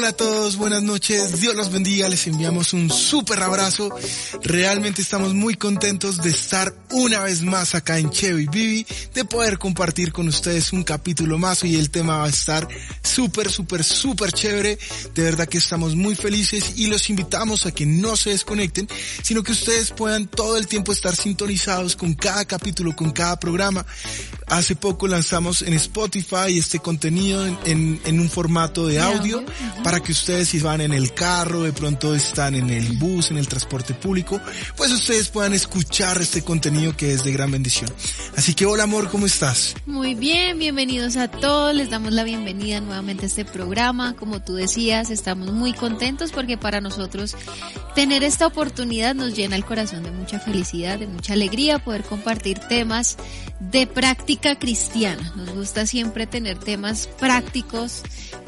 Hola a todos, buenas noches, Dios los bendiga, les enviamos un súper abrazo. Realmente estamos muy contentos de estar una vez más acá en Chevy Bibi, de poder compartir con ustedes un capítulo más y el tema va a estar súper, súper, súper chévere. De verdad que estamos muy felices y los invitamos a que no se desconecten, sino que ustedes puedan todo el tiempo estar sintonizados con cada capítulo, con cada programa. Hace poco lanzamos en Spotify este contenido en, en, en un formato de audio para que ustedes si van en el carro, de pronto están en el bus, en el transporte público, pues ustedes puedan escuchar este contenido que es de gran bendición. Así que hola amor, ¿cómo estás? Muy bien, bienvenidos a todos, les damos la bienvenida nuevamente a este programa. Como tú decías, estamos muy contentos porque para nosotros tener esta oportunidad nos llena el corazón de mucha felicidad, de mucha alegría poder compartir temas de práctica cristiana. Nos gusta siempre tener temas prácticos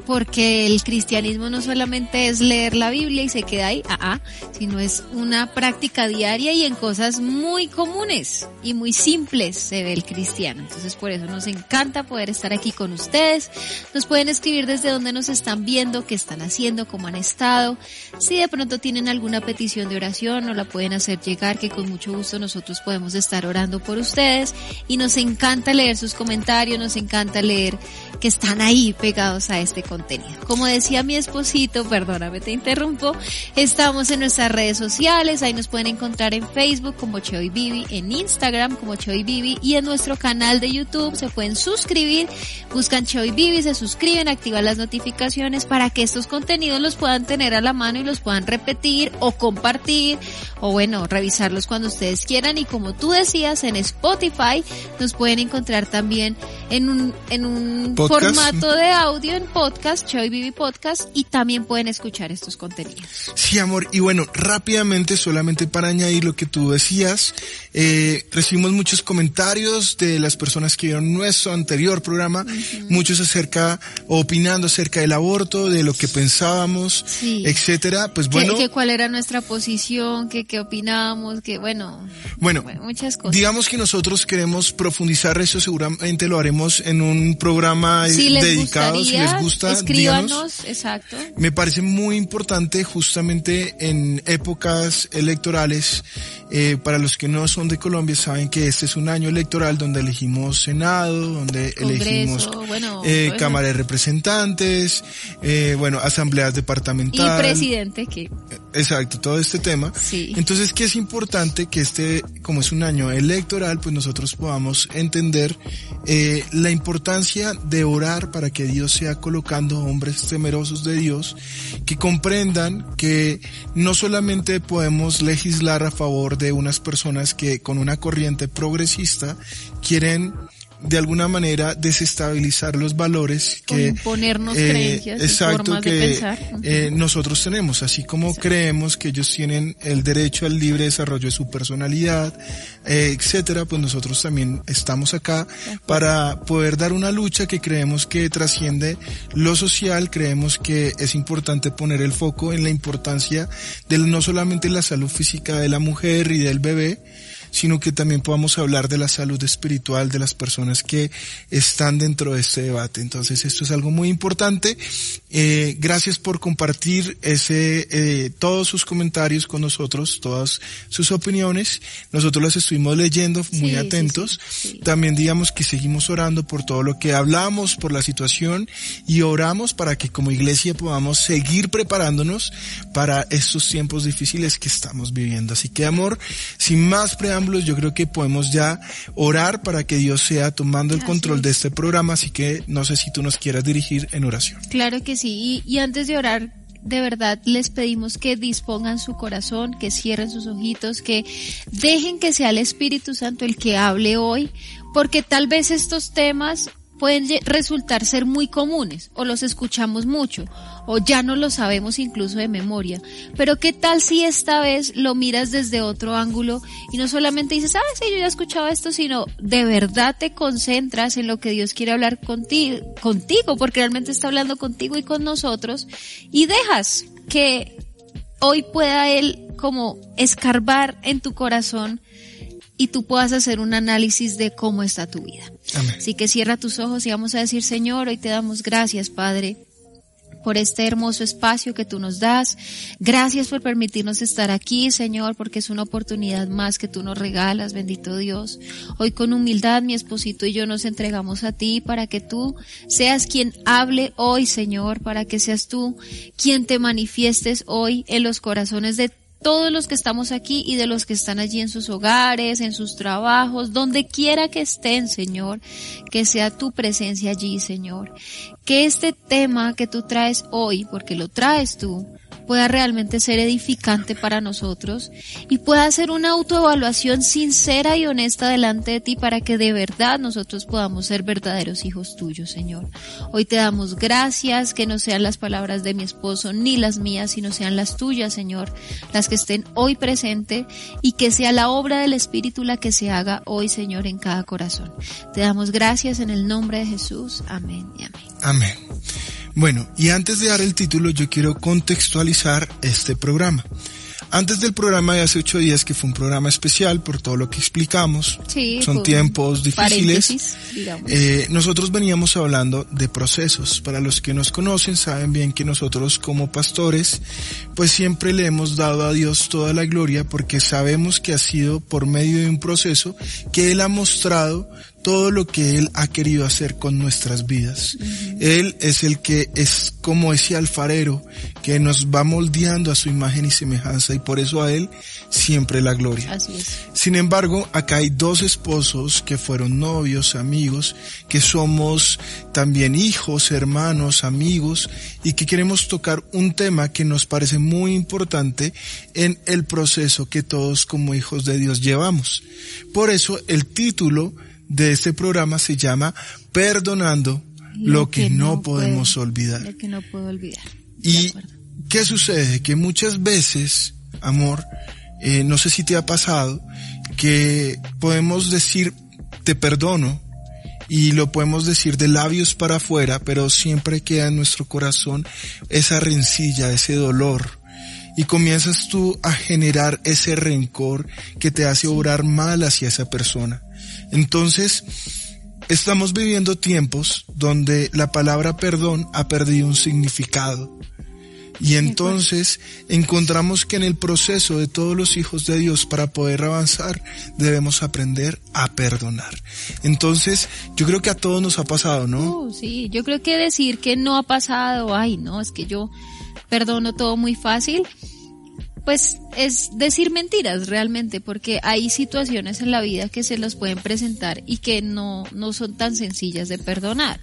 porque el cristianismo no solamente es leer la Biblia y se queda ahí, ah, ah, sino es una práctica diaria y en cosas muy comunes y muy simples se ve el cristiano. Entonces por eso nos encanta poder estar aquí con ustedes. Nos pueden escribir desde donde nos están viendo, qué están haciendo, cómo han estado. Si de pronto tienen alguna petición de oración, nos la pueden hacer llegar, que con mucho gusto nosotros podemos estar orando por ustedes. Y nos encanta leer sus comentarios, nos encanta leer que están ahí pegados a este contenido. Como decía mi esposito, perdóname, te interrumpo, estamos en nuestras redes sociales, ahí nos pueden encontrar en Facebook como Choi Bibi, en Instagram como Choi Bibi y en nuestro canal de YouTube se pueden suscribir, buscan Choi Bibi, se suscriben, activan las notificaciones para que estos contenidos los puedan tener a la mano y los puedan repetir o compartir o bueno, revisarlos cuando ustedes quieran y como tú decías en Spotify nos pueden encontrar también en un, en un Podcast. formato de audio en podcast, Choi Bibi Podcast, y también pueden escuchar estos contenidos. Sí, amor. Y bueno, rápidamente, solamente para añadir lo que tú decías, eh, recibimos muchos comentarios de las personas que vieron nuestro anterior programa, muchos acerca, opinando acerca del aborto, de lo que pensábamos, Sí. etcétera. Pues Que- bueno, que cuál era nuestra posición, que qué opinábamos, que bueno, bueno, muchas cosas. digamos que nosotros queremos profundizar eso, seguramente lo haremos en un programa si les dedicado, gustaría, si les gusta, díganos. escríbanos, exacto. Me parece muy importante justamente en épocas electorales, eh, para los que no son de Colombia saben que este es un año electoral donde elegimos Senado, donde Congreso, elegimos bueno, eh, bueno. Cámara de Representantes, eh, bueno, asambleas Y departamentales. presidente que Exacto, todo este tema. Sí. Entonces, que es importante que este, como es un año electoral, pues nosotros podamos entender eh, la importancia de orar para que Dios sea colocando hombres temerosos de Dios, que comprendan que no solamente podemos legislar a favor de unas personas que con una corriente progresista quieren de alguna manera desestabilizar los valores que imponernos eh, creencias y exacto de que pensar. Eh, nosotros tenemos. Así como creemos que ellos tienen el derecho al libre desarrollo de su personalidad eh, etcétera pues nosotros también estamos acá para poder dar una lucha que creemos que trasciende lo social creemos que es importante poner el foco en la importancia de no solamente la salud física de la mujer y del bebé sino que también podamos hablar de la salud espiritual de las personas que están dentro de este debate. Entonces esto es algo muy importante. Eh, gracias por compartir ese, eh, todos sus comentarios con nosotros, todas sus opiniones. Nosotros las estuvimos leyendo muy Sí, atentos. sí, sí. También digamos que seguimos orando por todo lo que hablamos, por la situación y oramos para que como iglesia podamos seguir preparándonos para estos tiempos difíciles que estamos viviendo. Así que amor, sin más preámbulos, yo creo que podemos ya orar para que Dios sea tomando el control de este programa. Así que no sé si tú nos quieras dirigir en oración. Claro que sí. Y, y antes de orar, de verdad les pedimos que dispongan su corazón, que cierren sus ojitos, que dejen que sea el Espíritu Santo el que hable hoy, porque tal vez estos temas pueden resultar ser muy comunes o los escuchamos mucho o ya no lo sabemos incluso de memoria. Pero qué tal si esta vez lo miras desde otro ángulo y no solamente dices, ah, sí, yo ya he escuchado esto, sino de verdad te concentras en lo que Dios quiere hablar contigo, contigo porque realmente está hablando contigo y con nosotros y dejas que hoy pueda Él como escarbar en tu corazón y tú puedas hacer un análisis de cómo está tu vida. Así que cierra tus ojos y vamos a decir, Señor, hoy te damos gracias, Padre por este hermoso espacio que tú nos das. Gracias por permitirnos estar aquí, Señor, porque es una oportunidad más que tú nos regalas, bendito Dios. Hoy con humildad mi esposito y yo nos entregamos a ti para que tú seas quien hable hoy, Señor, para que seas tú quien te manifiestes hoy en los corazones de todos los que estamos aquí y de los que están allí en sus hogares, en sus trabajos, donde quiera que estén, Señor, que sea tu presencia allí, Señor. Que este tema que tú traes hoy, porque lo traes tú, pueda realmente ser edificante para nosotros y pueda ser una autoevaluación sincera y honesta delante de ti para que de verdad nosotros podamos ser verdaderos hijos tuyos, Señor. Hoy te damos gracias, que no sean las palabras de mi esposo ni las mías, sino sean las tuyas, Señor, las que estén hoy presente y que sea la obra del Espíritu la que se haga hoy, Señor, en cada corazón. Te damos gracias en el nombre de Jesús. Amén y amén. Amén. Bueno, y antes de dar el título, yo quiero contextualizar este programa. Antes del programa de hace ocho días, que fue un programa especial por todo lo que explicamos, son tiempos difíciles, eh, nosotros veníamos hablando de procesos. Para los que nos conocen, saben bien que nosotros como pastores, pues siempre le hemos dado a Dios toda la gloria porque sabemos que ha sido por medio de un proceso que Él ha mostrado todo lo que Él ha querido hacer con nuestras vidas. Él es el que es como ese alfarero que nos va moldeando a su imagen y semejanza y por eso a Él siempre la gloria. Así es. Sin embargo, acá hay dos esposos que fueron novios, amigos, que somos también hijos, hermanos, amigos y que queremos tocar un tema que nos parece muy importante en el proceso que todos como hijos de Dios llevamos. Por eso el título de este programa se llama Perdonando lo, que, no, podemos olvidar. Lo que no puedo olvidar. ¿Y qué sucede? Que muchas veces, amor, eh, no sé si te ha pasado, que podemos decir te perdono y lo podemos decir de labios para afuera, pero siempre queda en nuestro corazón esa rencilla, ese dolor. Y comienzas tú a generar ese rencor que te hace obrar mal hacia esa persona. Entonces, estamos viviendo tiempos donde la palabra perdón ha perdido un significado. Y entonces encontramos que en el proceso de todos los hijos de Dios para poder avanzar debemos aprender a perdonar. Entonces yo creo que a todos nos ha pasado, ¿no? Uh, sí, yo creo que decir que no ha pasado, ay no, es que yo perdono todo muy fácil, pues es decir mentiras realmente, porque hay situaciones en la vida que se los pueden presentar y que no, no son tan sencillas de perdonar.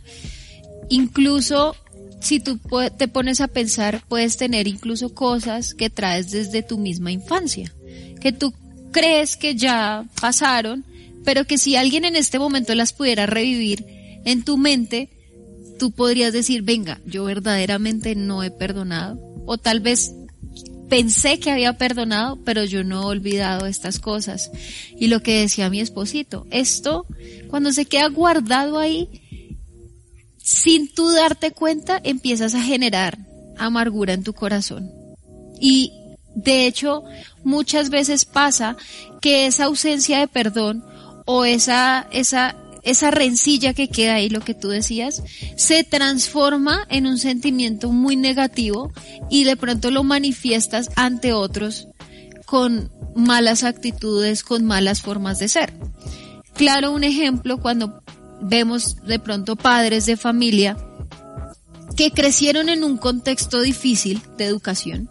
Incluso si tú te pones a pensar, puedes tener incluso cosas que traes desde tu misma infancia, que tú crees que ya pasaron, pero que si alguien en este momento las pudiera revivir en tu mente, tú podrías decir, venga, yo verdaderamente no he perdonado, o tal vez pensé que había perdonado, pero yo no he olvidado estas cosas. Y lo que decía mi esposito, esto, cuando se queda guardado ahí, sin tú darte cuenta, empiezas a generar amargura en tu corazón. Y de hecho, muchas veces pasa que esa ausencia de perdón o esa, esa esa rencilla que queda ahí, lo que tú decías, se transforma en un sentimiento muy negativo y de pronto lo manifiestas ante otros con malas actitudes, con malas formas de ser. Claro, un ejemplo cuando vemos de pronto padres de familia que crecieron en un contexto difícil de educación,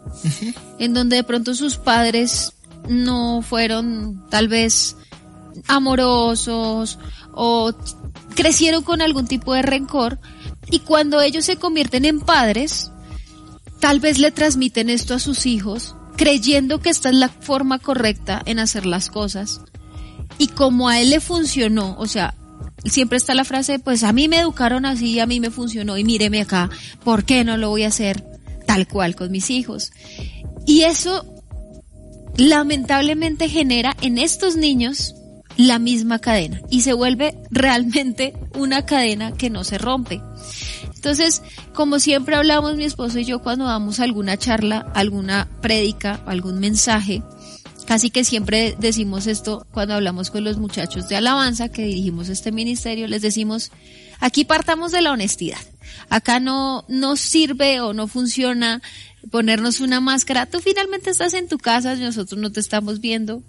en donde de pronto sus padres no fueron tal vez amorosos o crecieron con algún tipo de rencor y cuando ellos se convierten en padres, tal vez le transmiten esto a sus hijos, creyendo que esta es la forma correcta en hacer las cosas. Y como a él le funcionó, o sea, siempre está la frase, pues a mí me educaron así, a mí me funcionó y míreme acá, ¿por qué no lo voy a hacer tal cual con mis hijos? Y eso lamentablemente genera en estos niños la misma cadena y se vuelve realmente una cadena que no se rompe. Entonces, como siempre hablamos mi esposo y yo cuando damos alguna charla, alguna prédica, algún mensaje, casi que siempre decimos esto cuando hablamos con los muchachos de alabanza que dirigimos este ministerio, les decimos, aquí partamos de la honestidad. Acá no, no sirve o no funciona ponernos una máscara. Tú finalmente estás en tu casa, nosotros no te estamos viendo.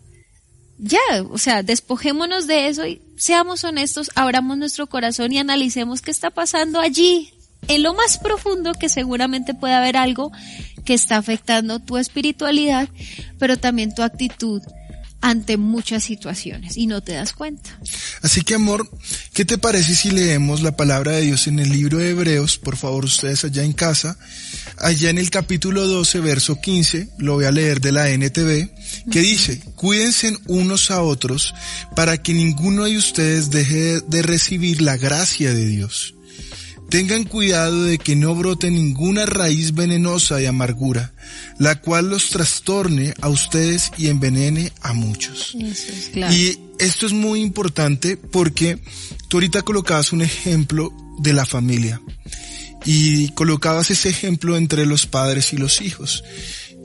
Ya, o sea, despojémonos de eso y seamos honestos, abramos nuestro corazón y analicemos qué está pasando allí, en lo más profundo que seguramente puede haber algo que está afectando tu espiritualidad, pero también tu actitud ante muchas situaciones y no te das cuenta. Así que amor, ¿qué te parece si leemos la palabra de Dios en el libro de Hebreos? Por favor, ustedes allá en casa. Allá en el capítulo 12, verso 15, lo voy a leer de la NTV, que dice, cuídense unos a otros para que ninguno de ustedes deje de recibir la gracia de Dios. Tengan cuidado de que no brote ninguna raíz venenosa de amargura, la cual los trastorne a ustedes y envenene a muchos. Y esto es muy importante porque tú ahorita colocabas un ejemplo de la familia y colocabas ese ejemplo entre los padres y los hijos.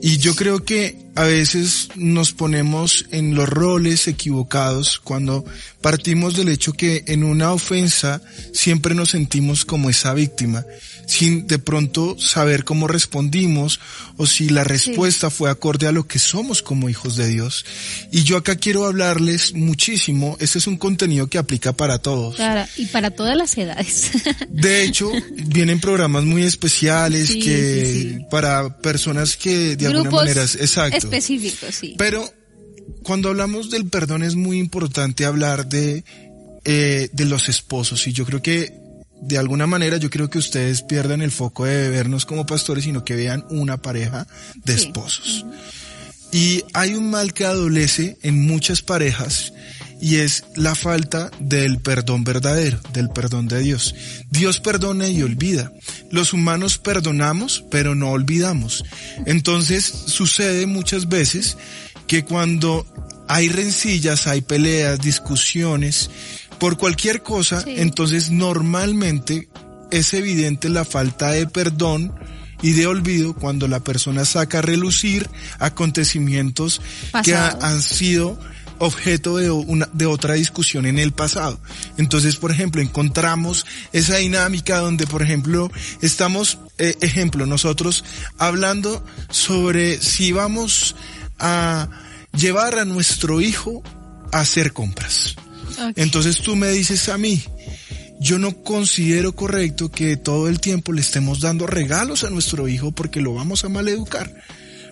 Y yo creo que a veces nos ponemos en los roles equivocados cuando partimos del hecho que en una ofensa siempre nos sentimos como esa víctima sin de pronto saber cómo respondimos o si la respuesta fue acorde a lo que somos como hijos de Dios. Y yo acá quiero hablarles muchísimo, este es un contenido que aplica para todos. Claro, y para todas las edades. De hecho, vienen programas muy especiales que para personas que de alguna manera, exacto. Específicos, sí. Pero cuando hablamos del perdón es muy importante hablar de eh, de los esposos y yo creo que de alguna manera yo creo que ustedes pierdan el foco de vernos como pastores, sino que vean una pareja de esposos. Y hay un mal que adolece en muchas parejas y es la falta del perdón verdadero, del perdón de Dios. Dios perdona y olvida. Los humanos perdonamos, pero no olvidamos. Entonces sucede muchas veces que cuando hay rencillas, hay peleas, discusiones, por cualquier cosa, entonces normalmente es evidente la falta de perdón y de olvido cuando la persona saca a relucir acontecimientos que han sido objeto de, una, de otra discusión en el pasado. Entonces, por ejemplo, encontramos esa dinámica donde, por ejemplo, estamos, eh, ejemplo, nosotros hablando sobre si vamos a llevar a nuestro hijo a hacer compras. Entonces tú me dices a mí, yo no considero correcto que todo el tiempo le estemos dando regalos a nuestro hijo porque lo vamos a maleducar.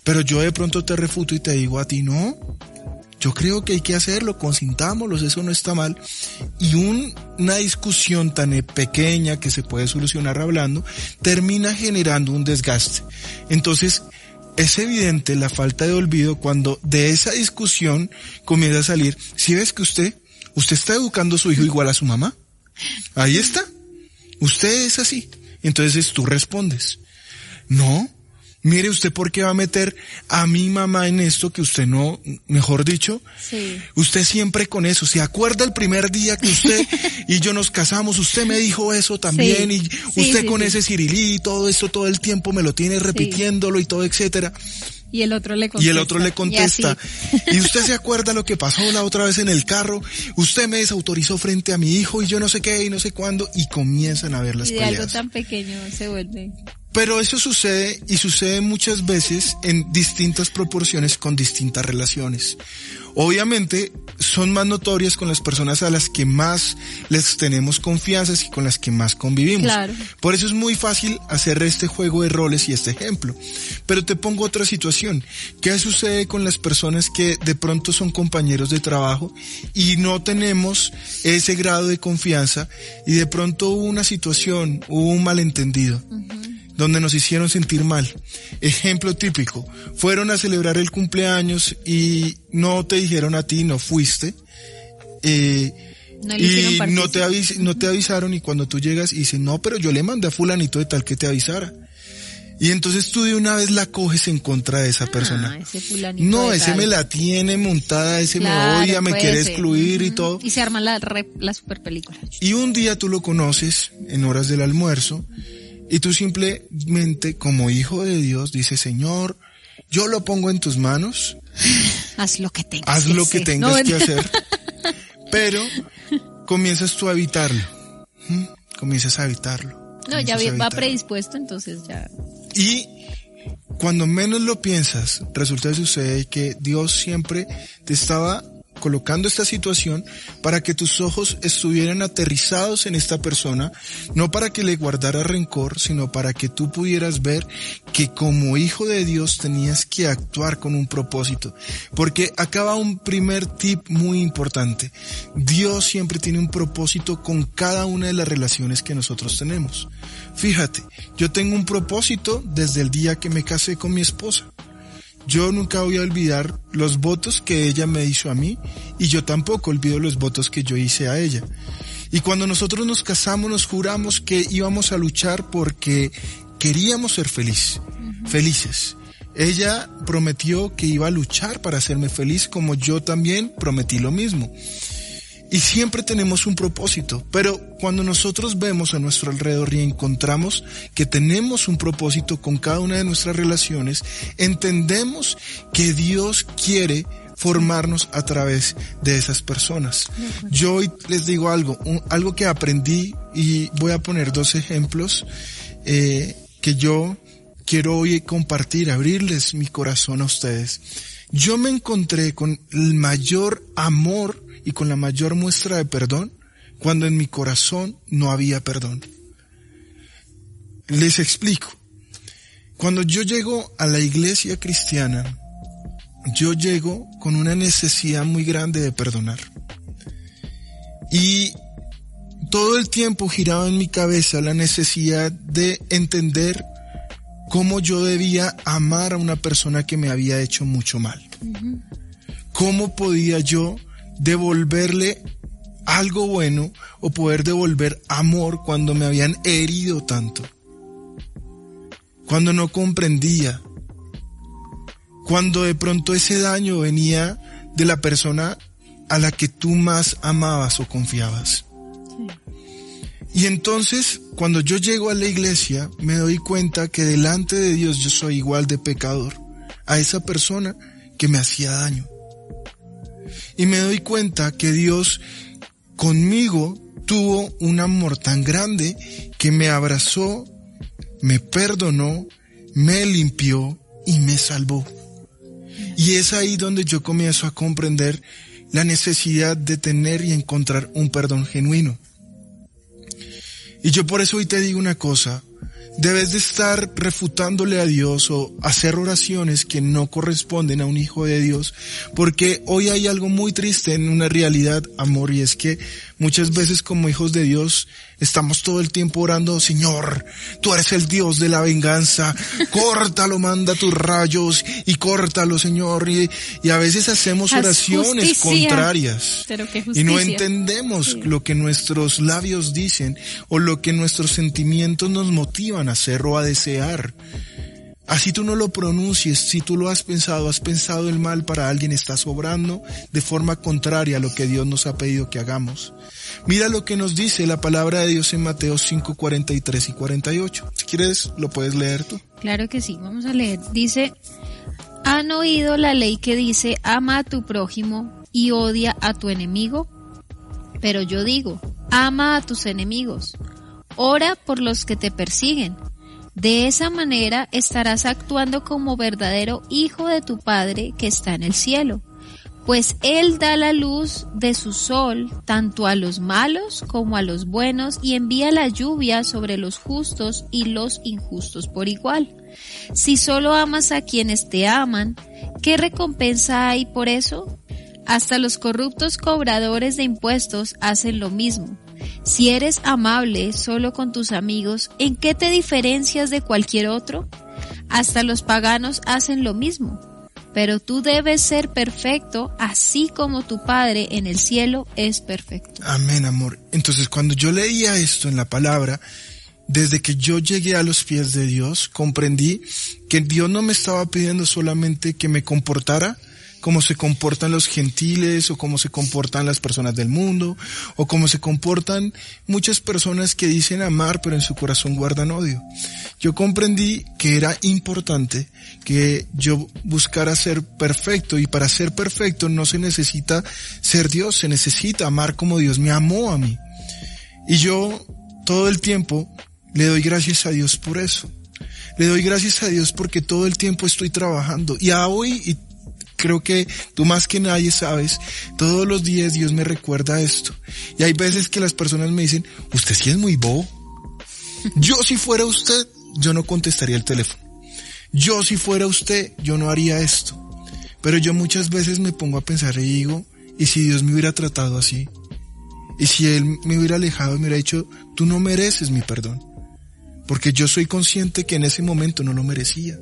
Pero yo de pronto te refuto y te digo a ti, no, yo creo que hay que hacerlo, consintámoslos, eso no está mal. Y una discusión tan pequeña que se puede solucionar hablando, termina generando un desgaste. Entonces, es evidente la falta de olvido cuando de esa discusión comienza a salir, si ves que usted ¿Usted está educando a su hijo igual a su mamá? Ahí está. Usted es así. Entonces tú respondes. No. Mire usted por qué va a meter a mi mamá en esto que usted no, mejor dicho. Sí. Usted siempre con eso. ¿Se acuerda el primer día que usted y yo nos casamos? Usted me dijo eso también y usted con ese cirilí y todo esto todo el tiempo me lo tiene repitiéndolo y todo, etcétera. Y el otro le contesta. Y el otro le contesta. Y, usted se acuerda lo que pasó la otra vez en el carro. Usted me desautorizó frente a mi hijo y yo no sé qué y no sé cuándo. Y comienzan a ver las y de algo tan pequeño se vuelve. Pero eso sucede y sucede muchas veces en distintas proporciones con distintas relaciones. Obviamente son más notorias con las personas a las que más les tenemos confianza y con las que más convivimos. Claro. Por eso es muy fácil hacer este juego de roles y este ejemplo. Pero te pongo otra situación. ¿Qué sucede con las personas que de pronto son compañeros de trabajo y no tenemos ese grado de confianza y de pronto hubo una situación, hubo un malentendido? Donde nos hicieron sentir mal. Ejemplo típico, fueron a celebrar el cumpleaños y no te dijeron a ti, no fuiste. Eh, y no te, no te avisaron y cuando tú llegas y dices, no, pero yo le mandé a fulanito de tal que te avisara. Y entonces tú de una vez la coges en contra de esa ah, persona. no, ese me la tiene montada, ese me odia, me quiere excluir y todo. Y se arma la, la super película. Y un día tú lo conoces en horas del almuerzo y tú simplemente como hijo de Dios dices, Señor, yo lo pongo en tus manos. Haz lo que tengas Haz lo que tengas que hacer. Pero comienzas tú a evitarlo. Comienzas a evitarlo. No, ya va predispuesto, entonces ya. Y cuando menos lo piensas, resulta que sucede que Dios siempre te estaba colocando esta situación para que tus ojos estuvieran aterrizados en esta persona, no para que le guardara rencor, sino para que tú pudieras ver que como hijo de Dios tenías que actuar con un propósito. Porque acaba un primer tip muy importante. Dios siempre tiene un propósito con cada una de las relaciones que nosotros tenemos. Fíjate, yo tengo un propósito desde el día que me casé con mi esposa. Yo nunca voy a olvidar los votos que ella me hizo a mí y yo tampoco olvido los votos que yo hice a ella. Y cuando nosotros nos casamos nos juramos que íbamos a luchar porque queríamos ser feliz, felices. Ella prometió que iba a luchar para hacerme feliz como yo también prometí lo mismo. Y siempre tenemos un propósito, pero cuando nosotros vemos a nuestro alrededor y encontramos que tenemos un propósito con cada una de nuestras relaciones, entendemos que Dios quiere formarnos a través de esas personas. Yo hoy les digo algo, algo que aprendí y voy a poner dos ejemplos eh, que yo quiero hoy compartir, abrirles mi corazón a ustedes. Yo me encontré con el mayor amor y con la mayor muestra de perdón cuando en mi corazón no había perdón. Les explico. Cuando yo llego a la iglesia cristiana, yo llego con una necesidad muy grande de perdonar. Y todo el tiempo giraba en mi cabeza la necesidad de entender cómo yo debía amar a una persona que me había hecho mucho mal. ¿Cómo podía yo devolverle algo bueno o poder devolver amor cuando me habían herido tanto. Cuando no comprendía. Cuando de pronto ese daño venía de la persona a la que tú más amabas o confiabas. Y entonces, cuando yo llego a la iglesia, me doy cuenta que delante de Dios yo soy igual de pecador a esa persona que me hacía daño. Y me doy cuenta que Dios conmigo tuvo un amor tan grande que me abrazó, me perdonó, me limpió y me salvó. Y es ahí donde yo comienzo a comprender la necesidad de tener y encontrar un perdón genuino. Y yo por eso hoy te digo una cosa, debes de estar refutándole a Dios o hacer oraciones que no corresponden a un hijo de Dios, porque hoy hay algo muy triste en una realidad, amor, y es que muchas veces como hijos de Dios estamos todo el tiempo orando, Señor, tú eres el Dios de la venganza, córtalo, manda tus rayos y córtalo, Señor, y, a veces hacemos oraciones contrarias y no entendemos lo que nuestros labios dicen o lo que nuestros sentimientos nos motivan hacer o a desear. Así tú no lo pronuncies, si tú lo has pensado, has pensado el mal para alguien, estás obrando de forma contraria a lo que Dios nos ha pedido que hagamos. Mira lo que nos dice la palabra de Dios en Mateo 5, 43 y 48. Si quieres, lo puedes leer tú. Claro que sí, vamos a leer. Dice, ¿han oído la ley que dice, ama a tu prójimo y odia a tu enemigo? Pero yo digo, ama a tus enemigos Ora por los que te persiguen. De esa manera estarás actuando como verdadero hijo de tu Padre que está en el cielo, pues Él da la luz de su sol tanto a los malos como a los buenos y envía la lluvia sobre los justos y los injustos por igual. Si solo amas a quienes te aman, ¿qué recompensa hay por eso? Hasta los corruptos cobradores de impuestos hacen lo mismo. Si eres amable solo con tus amigos, ¿en qué te diferencias de cualquier otro? Hasta los paganos hacen lo mismo. Pero tú debes ser perfecto, así como tu Padre en el cielo es perfecto. Amén, amor. Entonces, cuando yo leía esto en la palabra, desde que yo llegué a los pies de Dios, comprendí que Dios no me estaba pidiendo solamente que me comportara como se comportan los gentiles o cómo se comportan las personas del mundo o cómo se comportan muchas personas que dicen amar pero en su corazón guardan odio. Yo comprendí que era importante que yo buscara ser perfecto y para ser perfecto no se necesita ser Dios, se necesita amar como Dios me amó a mí. Y yo todo el tiempo le doy gracias a Dios por eso. Le doy gracias a Dios porque todo el tiempo estoy trabajando. Y a hoy, creo que tú más que nadie sabes, todos los días Dios me recuerda esto. Y hay veces que las personas me dicen, usted sí es muy bobo. Yo si fuera usted, yo no contestaría el teléfono. Yo si fuera usted, yo no haría esto. Pero yo muchas veces me pongo a pensar y digo, ¿y si Dios me hubiera tratado así? ¿Y si Él me hubiera alejado y me hubiera dicho, tú no mereces mi perdón? porque yo soy consciente que en ese momento no lo merecía.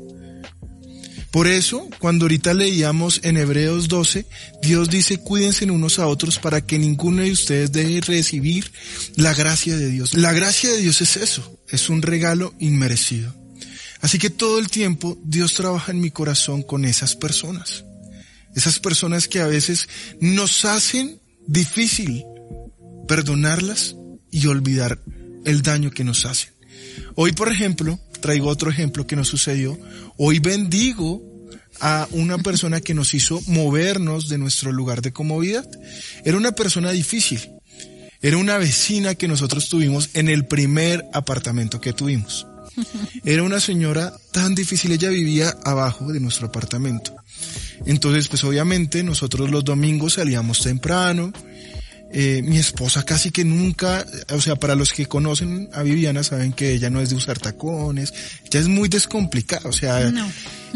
Por eso, cuando ahorita leíamos en Hebreos 12, Dios dice, cuídense unos a otros para que ninguno de ustedes deje recibir la gracia de Dios. La gracia de Dios es eso, es un regalo inmerecido. Así que todo el tiempo Dios trabaja en mi corazón con esas personas. Esas personas que a veces nos hacen difícil perdonarlas y olvidar el daño que nos hacen. Hoy, por ejemplo, traigo otro ejemplo que nos sucedió. Hoy bendigo a una persona que nos hizo movernos de nuestro lugar de comodidad. Era una persona difícil. Era una vecina que nosotros tuvimos en el primer apartamento que tuvimos. Era una señora tan difícil, ella vivía abajo de nuestro apartamento. Entonces, pues obviamente nosotros los domingos salíamos temprano, eh, mi esposa casi que nunca, o sea, para los que conocen a Viviana saben que ella no es de usar tacones, ella es muy descomplicada, o sea,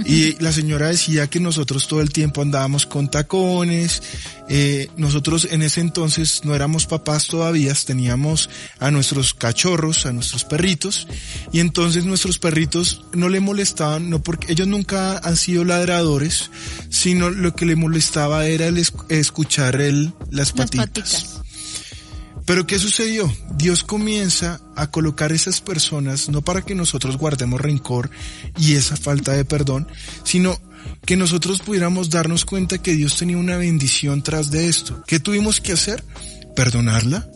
y la señora decía que nosotros todo el tiempo andábamos con tacones, eh, nosotros en ese entonces no éramos papás todavía, teníamos a nuestros cachorros, a nuestros perritos, y entonces nuestros perritos no le molestaban, no porque ellos nunca han sido ladradores, sino lo que le molestaba era el escuchar el, las patitas. Pero ¿qué sucedió? Dios comienza a colocar esas personas no para que nosotros guardemos rencor y esa falta de perdón, sino que nosotros pudiéramos darnos cuenta que Dios tenía una bendición tras de esto. ¿Qué tuvimos que hacer? Perdonarla,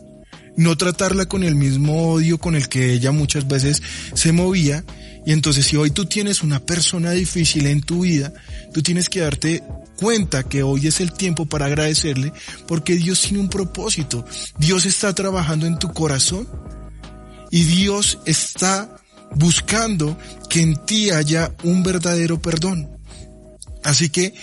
no tratarla con el mismo odio con el que ella muchas veces se movía. Y entonces si hoy tú tienes una persona difícil en tu vida, tú tienes que darte cuenta que hoy es el tiempo para agradecerle porque Dios tiene un propósito. Dios está trabajando en tu corazón y Dios está buscando que en ti haya un verdadero perdón. Así que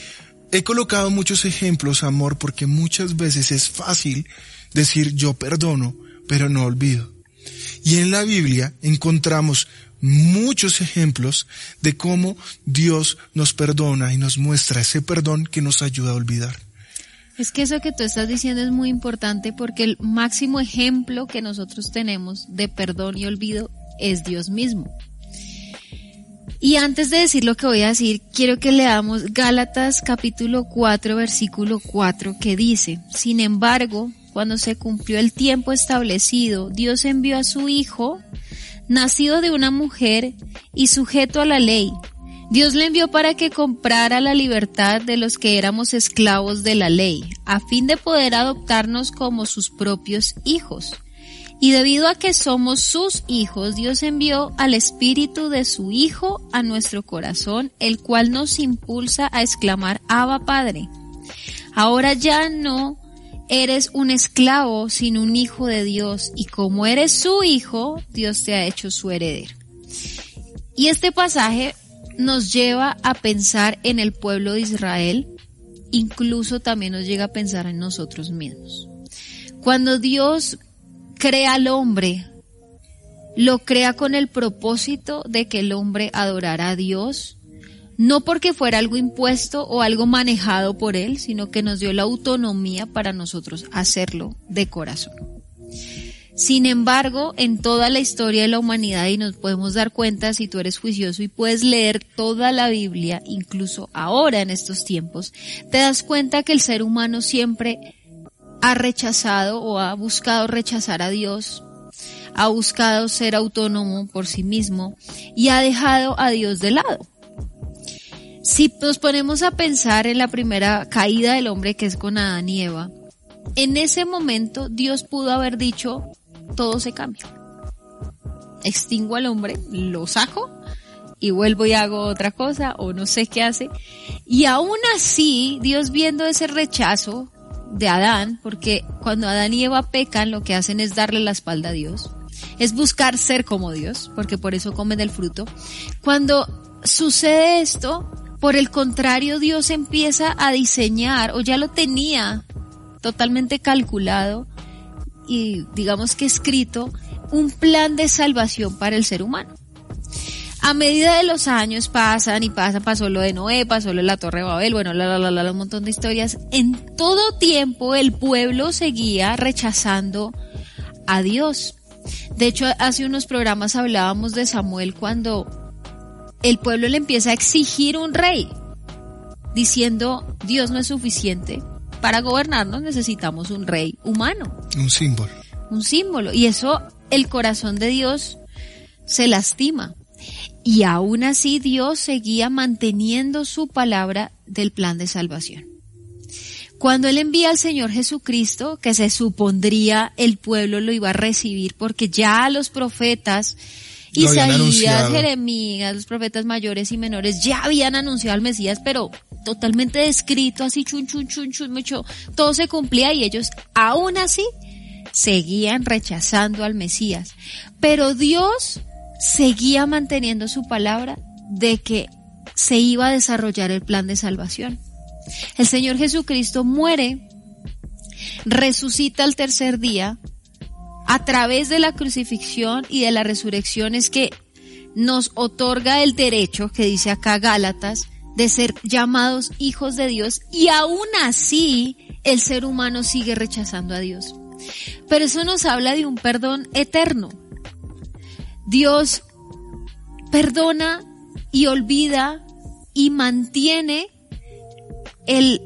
he colocado muchos ejemplos, amor, porque muchas veces es fácil decir yo perdono, pero no olvido. Y en la Biblia encontramos muchos ejemplos de cómo Dios nos perdona y nos muestra ese perdón que nos ayuda a olvidar. Es que eso que tú estás diciendo es muy importante porque el máximo ejemplo que nosotros tenemos de perdón y olvido es Dios mismo. Y antes de decir lo que voy a decir, quiero que leamos Gálatas capítulo 4 versículo 4 que dice, sin embargo, cuando se cumplió el tiempo establecido, Dios envió a su Hijo, nacido de una mujer y sujeto a la ley. Dios le envió para que comprara la libertad de los que éramos esclavos de la ley, a fin de poder adoptarnos como sus propios hijos. Y debido a que somos sus hijos, Dios envió al Espíritu de su Hijo a nuestro corazón, el cual nos impulsa a exclamar, Abba Padre. Ahora ya no eres un esclavo, sino un hijo de Dios, y como eres su hijo, Dios te ha hecho su heredero. Y este pasaje nos lleva a pensar en el pueblo de Israel, incluso también nos llega a pensar en nosotros mismos. Cuando Dios crea al hombre, lo crea con el propósito de que el hombre adorara a Dios, no porque fuera algo impuesto o algo manejado por Él, sino que nos dio la autonomía para nosotros hacerlo de corazón. Sin embargo, en toda la historia de la humanidad, y nos podemos dar cuenta si tú eres juicioso y puedes leer toda la Biblia, incluso ahora en estos tiempos, te das cuenta que el ser humano siempre ha rechazado o ha buscado rechazar a Dios, ha buscado ser autónomo por sí mismo y ha dejado a Dios de lado. Si nos ponemos a pensar en la primera caída del hombre que es con Adán y Eva, en ese momento Dios pudo haber dicho, todo se cambia. Extingo al hombre, lo saco y vuelvo y hago otra cosa o no sé qué hace. Y aún así, Dios viendo ese rechazo de Adán, porque cuando Adán y Eva pecan, lo que hacen es darle la espalda a Dios, es buscar ser como Dios, porque por eso comen del fruto. Cuando sucede esto, por el contrario, Dios empieza a diseñar, o ya lo tenía totalmente calculado, y digamos que escrito un plan de salvación para el ser humano. A medida de los años pasan y pasan, pasó lo de Noé, pasó lo de la Torre de Babel, bueno, la, la, la, un montón de historias. En todo tiempo el pueblo seguía rechazando a Dios. De hecho, hace unos programas hablábamos de Samuel cuando el pueblo le empieza a exigir un rey, diciendo, Dios no es suficiente, para gobernarnos necesitamos un rey humano. Un símbolo. Un símbolo. Y eso el corazón de Dios se lastima. Y aún así Dios seguía manteniendo su palabra del plan de salvación. Cuando Él envía al Señor Jesucristo, que se supondría el pueblo lo iba a recibir porque ya los profetas, Isaías, Jeremías, los profetas mayores y menores ya habían anunciado al Mesías, pero totalmente descrito, así chun, chun, chun, chun, mucho, todo se cumplía y ellos aún así seguían rechazando al Mesías. Pero Dios seguía manteniendo su palabra de que se iba a desarrollar el plan de salvación. El Señor Jesucristo muere, resucita al tercer día, a través de la crucifixión y de la resurrección es que nos otorga el derecho, que dice acá Gálatas, de ser llamados hijos de Dios y aún así el ser humano sigue rechazando a Dios. Pero eso nos habla de un perdón eterno. Dios perdona y olvida y mantiene el,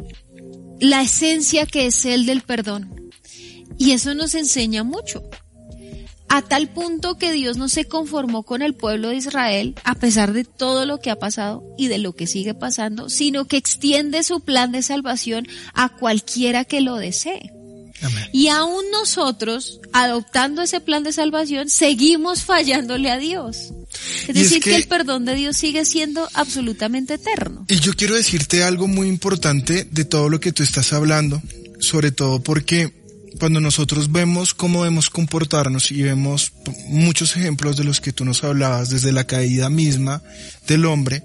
la esencia que es el del perdón. Y eso nos enseña mucho a tal punto que Dios no se conformó con el pueblo de Israel, a pesar de todo lo que ha pasado y de lo que sigue pasando, sino que extiende su plan de salvación a cualquiera que lo desee. Y aún nosotros, adoptando ese plan de salvación, seguimos fallándole a Dios. Es decir, que, que, el perdón de Dios sigue siendo absolutamente eterno. Y yo quiero decirte algo muy importante de todo lo que tú estás hablando, sobre todo porque cuando nosotros vemos cómo debemos comportarnos y vemos muchos ejemplos de los que tú nos hablabas, desde la caída misma del hombre,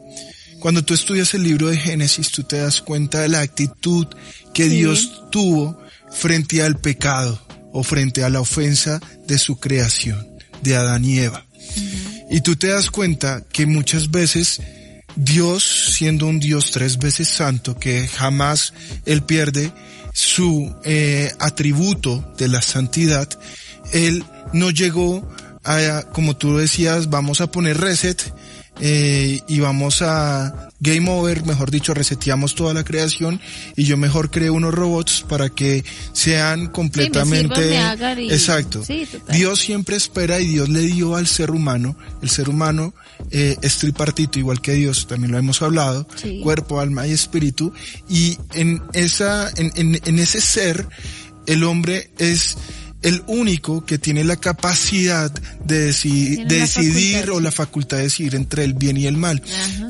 cuando tú estudias el libro de Génesis, tú te das cuenta de la actitud que Dios tuvo frente al pecado o frente a la ofensa de su creación, de Adán y Eva. Y tú te das cuenta que muchas veces Dios, siendo un Dios tres veces santo, que jamás Él pierde su eh, atributo de la santidad, él no llegó a, como tú decías, vamos a poner reset eh, y vamos a game over, mejor dicho, reseteamos toda la creación y yo mejor creo unos robots para que sean completamente exacto. Dios siempre espera y Dios le dio al ser humano, el ser humano eh, es tripartito igual que Dios, también lo hemos hablado, cuerpo, alma y espíritu y en esa en, en, en ese ser el hombre es el único que tiene la capacidad de, decidir o la facultad de decidir entre el bien y el mal.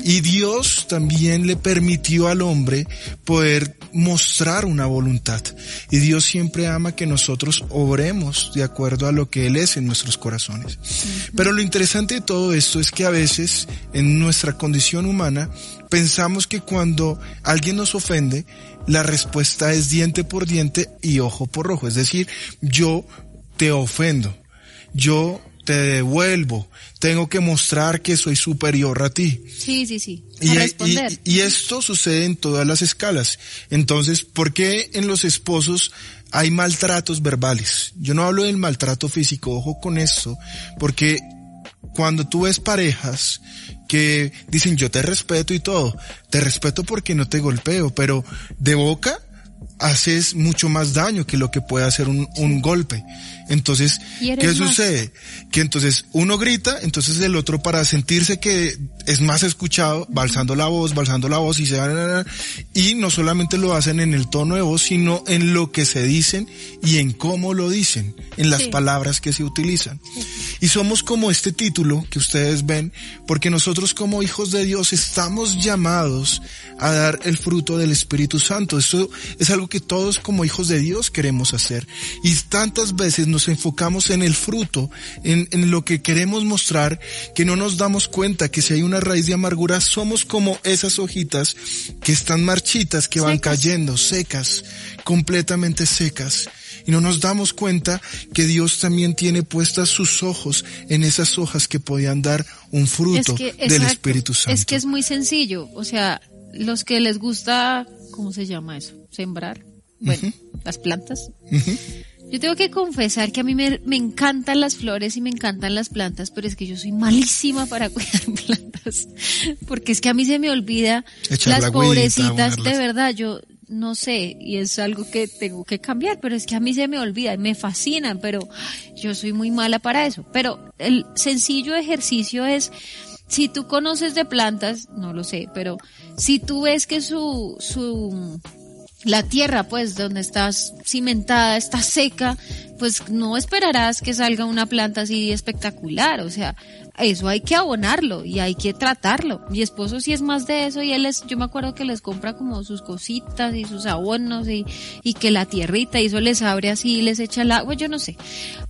Y Dios también le permitió al hombre poder mostrar una voluntad. Y Dios siempre ama que nosotros obremos de acuerdo a lo que Él es en nuestros corazones. Pero lo interesante de todo esto es que a veces en nuestra condición humana pensamos que cuando alguien nos ofende, la respuesta es diente por diente y ojo por ojo. Es decir, yo te ofendo. Yo te devuelvo, tengo que mostrar que soy superior a ti. Sí, sí, sí. Y, y- y esto sucede en todas las escalas. Entonces, ¿por qué en los esposos hay maltratos verbales? Yo no hablo del maltrato físico, ojo con esto, porque cuando tú ves parejas que dicen yo te respeto y todo, te respeto porque no te golpeo, pero de boca haces mucho más daño que lo que puede hacer un, un golpe. Entonces, ¿qué más. sucede? Que entonces uno grita, entonces el otro para sentirse que es más escuchado, balsando la voz, balsando la voz y se van y no solamente lo hacen en el tono de voz, sino en lo que se dicen y en cómo lo dicen, en las Sí. palabras que se utilizan. Y somos como este título que ustedes ven, porque nosotros como hijos de Dios estamos llamados a dar el fruto del Espíritu Santo. Esto es algo que todos como hijos de Dios queremos hacer. Y tantas veces nos enfocamos en el fruto, en, en lo que queremos mostrar, que no nos damos cuenta que si hay una raíz de amargura, somos como esas hojitas que están marchitas, que van Secas. cayendo, secas, completamente secas. Y no nos damos cuenta que Dios también tiene puestas sus ojos en esas hojas que podían dar un fruto del exacto, Espíritu Santo. Es que es muy sencillo. O sea, los que les gusta, ¿cómo se llama eso? Sembrar. Bueno, las plantas. Ujú. Yo tengo que confesar que a mí me, me encantan las flores y me encantan las plantas, pero es que yo soy malísima para cuidar plantas. Porque es que a mí se me olvida Echar las la agüita, pobrecitas, de verdad, yo no sé, y es algo que tengo que cambiar, pero es que a mí se me olvida y me fascinan, pero yo soy muy mala para eso. Pero el sencillo ejercicio es, si tú conoces de plantas, no lo sé, pero si tú ves que su, su, la tierra, pues, donde estás cimentada, está seca, pues no esperarás que salga una planta así espectacular, o sea, eso hay que abonarlo y hay que tratarlo. Mi esposo sí es más de eso y él es, yo me acuerdo que les compra como sus cositas y sus abonos y, y que la tierrita y eso les abre así y les echa el agua, yo no sé.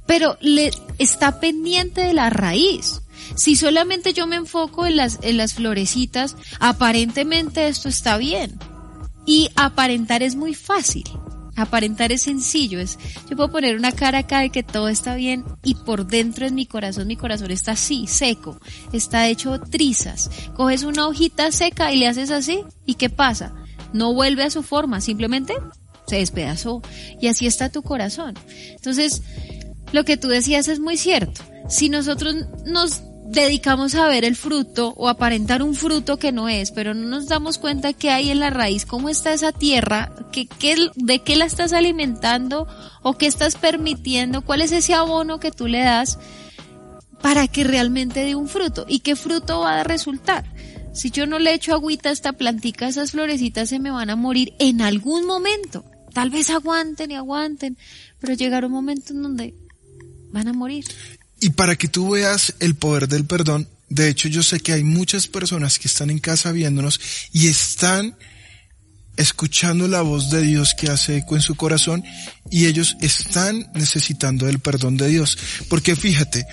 Pero le está pendiente de la raíz. Si solamente yo me enfoco en las, en las florecitas, aparentemente esto está bien. Y aparentar es muy fácil. Aparentar es sencillo, es, yo puedo poner una cara acá de que todo está bien y por dentro en mi corazón, mi corazón está así, seco, está hecho trizas. Coges una hojita seca y le haces así y ¿qué pasa? No vuelve a su forma, simplemente se despedazó y así está tu corazón. Entonces, lo que tú decías es muy cierto. Si nosotros nos dedicamos a ver el fruto o aparentar un fruto que no es, pero no nos damos cuenta que hay en la raíz, cómo está esa tierra, que, qué- de qué la estás alimentando o qué estás permitiendo, cuál es ese abono que tú le das para que realmente dé un fruto y qué fruto va a resultar. Si yo no le echo agüita a esta plantica, esas florecitas se me van a morir en algún momento. Tal vez aguanten y aguanten, pero llegará un momento en donde van a morir. Y para que tú veas el poder del perdón, de hecho yo sé que hay muchas personas que están en casa viéndonos y están escuchando la voz de Dios que hace eco en su corazón y ellos están necesitando el perdón de Dios. Porque fíjate,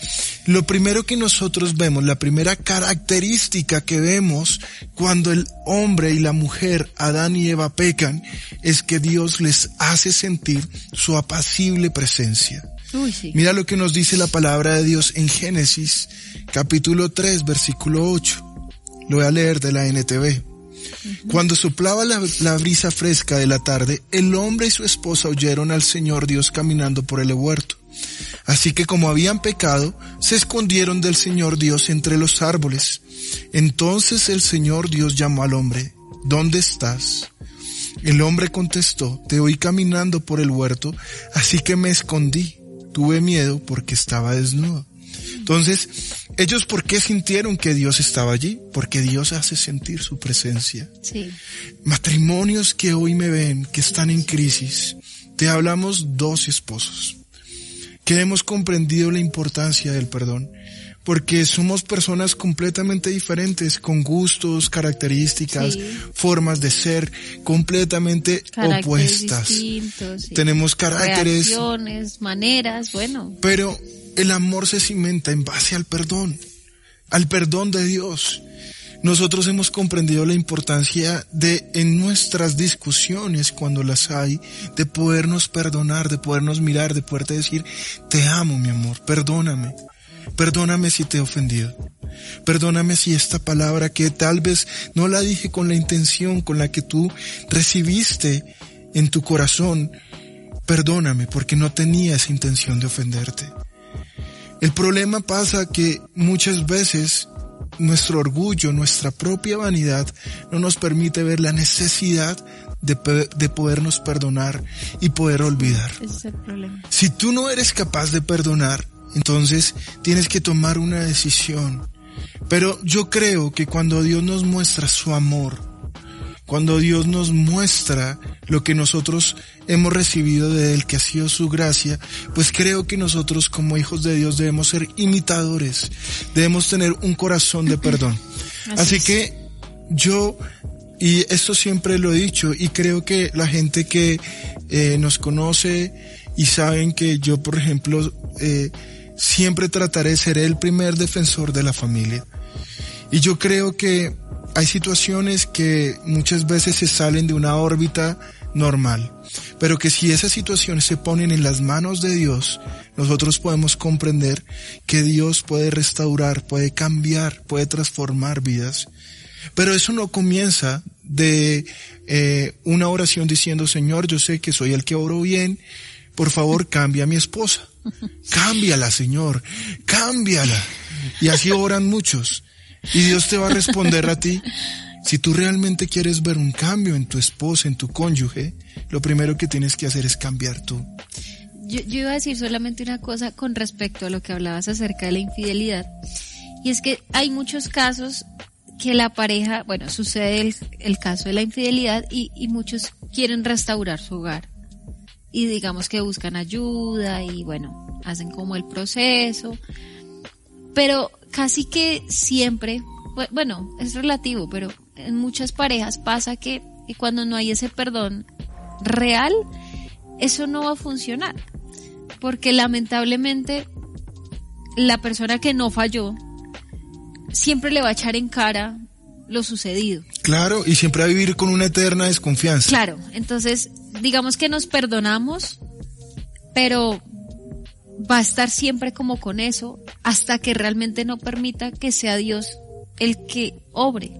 lo primero que nosotros vemos, la primera característica que vemos cuando el hombre y la mujer, Adán y Eva pecan, es que Dios les hace sentir su apacible presencia. Uy, sí. Mira lo que nos dice la palabra de Dios en Génesis, capítulo 3, versículo 8. Lo voy a leer de la NTV. Cuando soplaba la, la brisa fresca de la tarde, el hombre y su esposa oyeron al Señor Dios caminando por el huerto. Así que como habían pecado, se escondieron del Señor Dios entre los árboles. Entonces el Señor Dios llamó al hombre, ¿dónde estás? El hombre contestó, te oí caminando por el huerto, así que me escondí. Tuve miedo porque estaba desnudo. Entonces, ellos por qué sintieron que Dios estaba allí? Porque Dios hace sentir su presencia. Sí. Matrimonios que hoy me ven, que están en crisis, te hablamos dos esposos, que hemos comprendido la importancia del perdón, porque somos personas completamente diferentes, con gustos, características, Sí. formas de ser completamente Caracteres opuestas. sí. Tenemos caracteres, Reacciones, maneras, bueno. pero el amor se cimenta en base al perdón, al perdón de Dios. Nosotros hemos comprendido la importancia de en nuestras discusiones cuando las hay, de podernos perdonar, de podernos mirar, de poderte decir, te amo mi amor, perdóname. Perdóname si te he ofendido. Perdóname si esta palabra que tal vez no la dije con la intención con la que tú recibiste en tu corazón, perdóname porque no tenía esa intención de ofenderte. El problema pasa que muchas veces nuestro orgullo, nuestra propia vanidad no nos permite ver la necesidad de, de podernos perdonar y poder olvidar. es el problema. Si tú no eres capaz de perdonar, entonces tienes que tomar una decisión. Pero yo creo que cuando Dios nos muestra su amor, cuando Dios nos muestra lo que nosotros hemos recibido de Él, que ha sido su gracia, pues creo que nosotros como hijos de Dios debemos ser imitadores, debemos tener un corazón de perdón. Así, que yo, y esto siempre lo he dicho, y creo que la gente que eh, nos conoce y saben que yo, por ejemplo, eh, siempre trataré ser el primer defensor de la familia. Y yo creo que hay situaciones que muchas veces se salen de una órbita normal, pero que si esas situaciones se ponen en las manos de Dios, nosotros podemos comprender que Dios puede restaurar, puede cambiar, puede transformar vidas. Pero eso no comienza de eh, una oración diciendo, Señor, yo sé que soy el que oro bien, por favor cambia a mi esposa. Cámbiala, Señor, cámbiala. Y así oran muchos. Y Dios te va a responder a ti. Si tú realmente quieres ver un cambio en tu esposa, en tu cónyuge, lo primero que tienes que hacer es cambiar tú. Yo, iba a decir solamente una cosa con respecto a lo que hablabas acerca de la infidelidad. Y es que hay muchos casos que la pareja, bueno, sucede el, caso de la infidelidad y muchos quieren restaurar su hogar. Y digamos que buscan ayuda y bueno, hacen como el proceso. Pero casi que siempre, bueno, es relativo, pero en muchas parejas pasa que, cuando no hay ese perdón real, eso no va a funcionar. Porque lamentablemente la persona que no falló siempre le va a echar en cara lo sucedido. Claro, y siempre va a vivir con una eterna desconfianza. Claro, entonces digamos que nos perdonamos, pero va a estar siempre como con eso hasta que realmente no permita que sea Dios el que obre.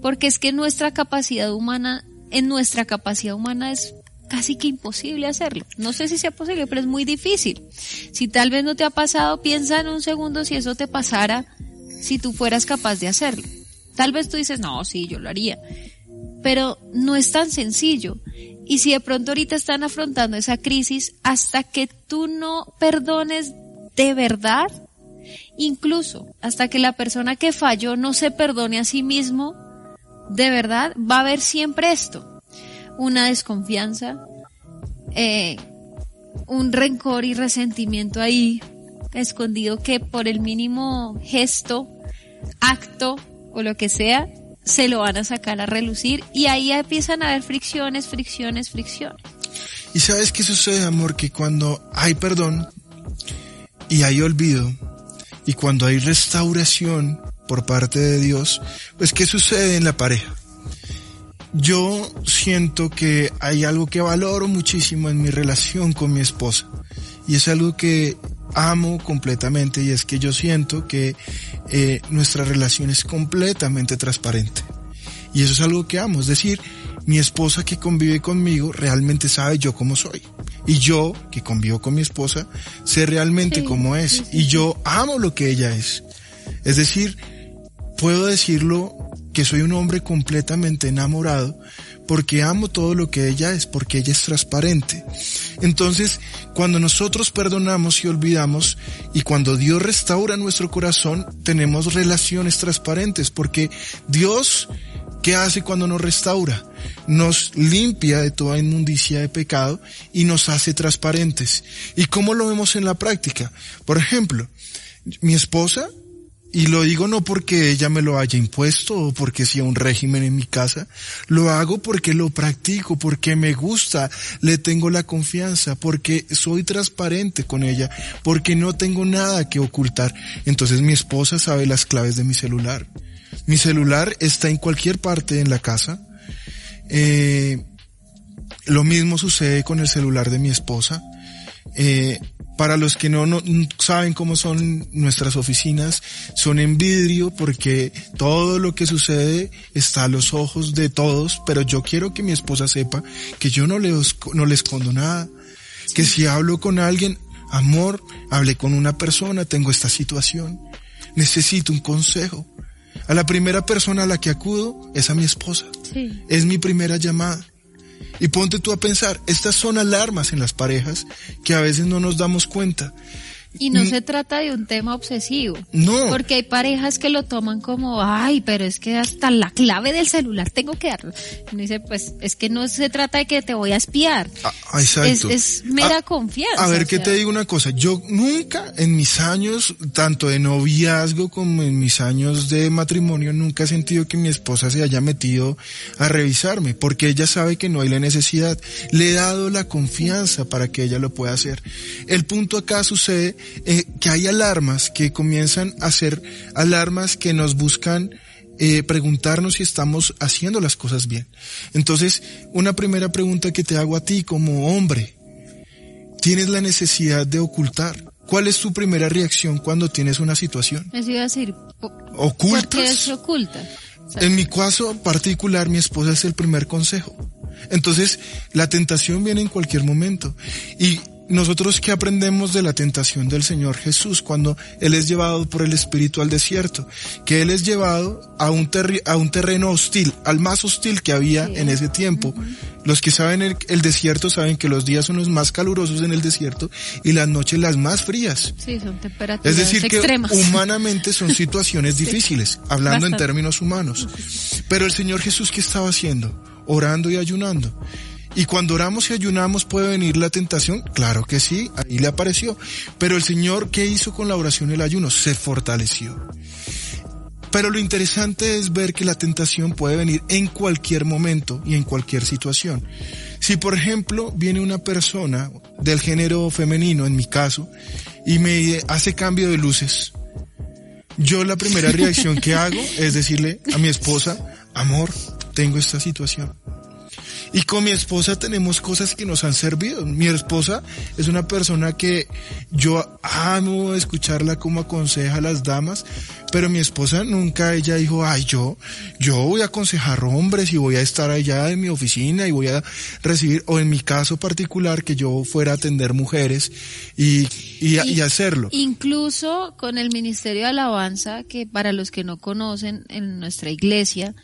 Porque es que nuestra capacidad humana, en nuestra capacidad humana es casi que imposible hacerlo. No sé si sea posible, pero es muy difícil. Si tal vez no te ha pasado, piensa en un segundo si eso te pasara, si tú fueras capaz de hacerlo. Tal vez tú dices, no, sí, yo lo haría. Pero no es tan sencillo. Y si de pronto ahorita están afrontando esa crisis, hasta que tú no perdones de verdad, incluso hasta que la persona que falló no se perdone a sí mismo, de verdad va a haber siempre esto. Una desconfianza, eh, un rencor y resentimiento ahí escondido que por el mínimo gesto, acto o lo que sea, se lo van a sacar a relucir y ahí empiezan a haber fricciones, fricciones, fricciones. Y sabes qué sucede, amor, que cuando hay perdón y hay olvido y cuando hay restauración por parte de Dios, pues ¿qué sucede en la pareja? Yo siento que hay algo que valoro muchísimo en mi relación con mi esposa y es algo que amo completamente y es que yo siento que eh, nuestra relación es completamente transparente. Y eso es algo que amo, es decir, mi esposa que convive conmigo realmente sabe yo cómo soy. Y yo, que convivo con mi esposa, sé realmente cómo es. y yo amo lo que ella es. Es decir, puedo decirlo que soy un hombre completamente enamorado porque amo todo lo que ella es, porque ella es transparente. Entonces, cuando nosotros perdonamos y olvidamos, y cuando Dios restaura nuestro corazón, tenemos relaciones transparentes, porque Dios, ¿qué hace cuando nos restaura? Nos limpia de toda inmundicia de pecado y nos hace transparentes. ¿Y cómo lo vemos en la práctica? Por ejemplo, mi esposa y lo digo no porque ella me lo haya impuesto o porque sea un régimen en mi casa, lo hago porque lo practico, porque me gusta, le tengo la confianza, porque soy transparente con ella, porque no tengo nada que ocultar. Entonces mi esposa sabe las claves de mi celular. Mi celular está en cualquier parte en la casa. Eh, lo mismo sucede con el celular de mi esposa. Eh, para los que no, no, saben cómo son nuestras oficinas, son en vidrio porque todo lo que sucede está a los ojos de todos, pero yo quiero que mi esposa sepa que yo no le, no le escondo nada, que si hablo con alguien, amor, hablé con una persona, tengo esta situación, necesito un consejo. A la primera persona a la que acudo es a mi esposa. Sí. Es mi primera llamada. Y ponte tú a pensar, estas son alarmas en las parejas que a veces no nos damos cuenta. Y no se trata de un tema obsesivo. No. Porque hay parejas que lo toman como, ay, pero es que hasta la clave del celular tengo que darlo. Y dice, pues es que no se trata de que te voy a espiar. Ah, exacto. Es, mera confianza. A ver, que te digo una cosa. Yo nunca en mis años, tanto de noviazgo como en mis años de matrimonio, nunca he sentido que mi esposa se haya metido a revisarme, porque ella sabe que no hay la necesidad. Le he dado la confianza para que ella lo pueda hacer. El punto acá sucede eh, que hay alarmas que comienzan a ser alarmas que nos buscan eh, preguntarnos si estamos haciendo las cosas bien. Entonces, una primera pregunta que te hago a ti como hombre, ¿tienes la necesidad de ocultar? ¿Cuál es tu primera reacción cuando tienes una situación? Eso iba a decir, ¿ocultas? ¿por qué se oculta? en mi caso particular, mi esposa es el primer consejo. Entonces, la tentación viene en cualquier momento. Y nosotros qué aprendemos de la tentación del Señor Jesús cuando Él es llevado por el Espíritu al desierto, que Él es llevado a un, a un terreno hostil, al más hostil que había en ese tiempo. Los que saben el, desierto saben que los días son los más calurosos en el desierto y las noches las más frías. Sí, son temperaturas Es decir, extremas. que humanamente son situaciones difíciles, hablando en términos humanos. Pero el Señor Jesús, ¿qué estaba haciendo? Orando y ayunando. Y cuando oramos y ayunamos puede venir la tentación, claro que sí, ahí le apareció. Pero el Señor, ¿qué hizo con la oración y el ayuno? Se fortaleció. Pero lo interesante es ver que la tentación puede venir en cualquier momento y en cualquier situación. Si por ejemplo viene una persona del género femenino, en mi caso, y me hace cambio de luces, yo la primera reacción que hago es decirle a mi esposa, amor, tengo esta situación. Y con mi esposa tenemos cosas que nos han servido. Mi esposa es una persona que yo amo escucharla como aconseja a las damas, pero mi esposa nunca ella dijo, ay, yo, yo voy a aconsejar hombres y voy a estar allá en mi oficina y voy a recibir, o en mi caso particular, que yo fuera a atender mujeres y, y, hacerlo. Incluso con el Ministerio de Alabanza, que para los que no conocen en nuestra iglesia,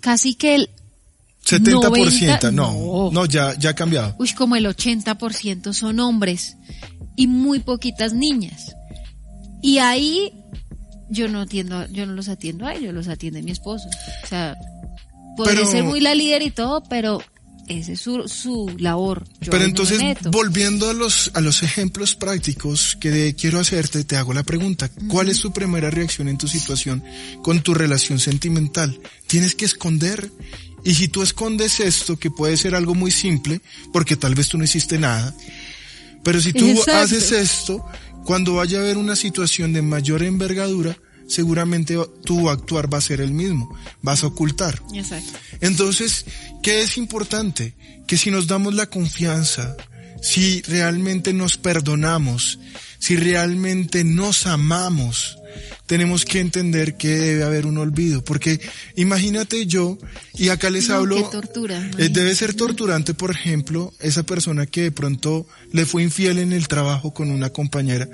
casi que el 70%, no, no, ya, ya ha cambiado. Uy, como el 80% son hombres y muy poquitas niñas. Y ahí yo no atiendo, yo no los atiendo a ellos, los atiende mi esposo. O sea, puede ser muy la líder y todo, pero esa es su, su labor. pero entonces, volviendo a los, a los ejemplos prácticos que quiero hacerte, te hago la pregunta. ¿Cuál es tu primera reacción en tu situación con tu relación sentimental? ¿Tienes que esconder? Y si tú escondes esto, que puede ser algo muy simple, porque tal vez tú no hiciste nada, pero si tú haces esto, cuando vaya a haber una situación de mayor envergadura, seguramente tu actuar va a ser el mismo, vas a ocultar. Exacto. Entonces, ¿qué es importante? Que si nos damos la confianza, si realmente nos perdonamos, si realmente nos amamos, tenemos que entender que debe haber un olvido, porque imagínate yo, y acá les hablo, tortura, eh, debe ser torturante, por ejemplo, esa persona que de pronto le fue infiel en el trabajo con una compañera,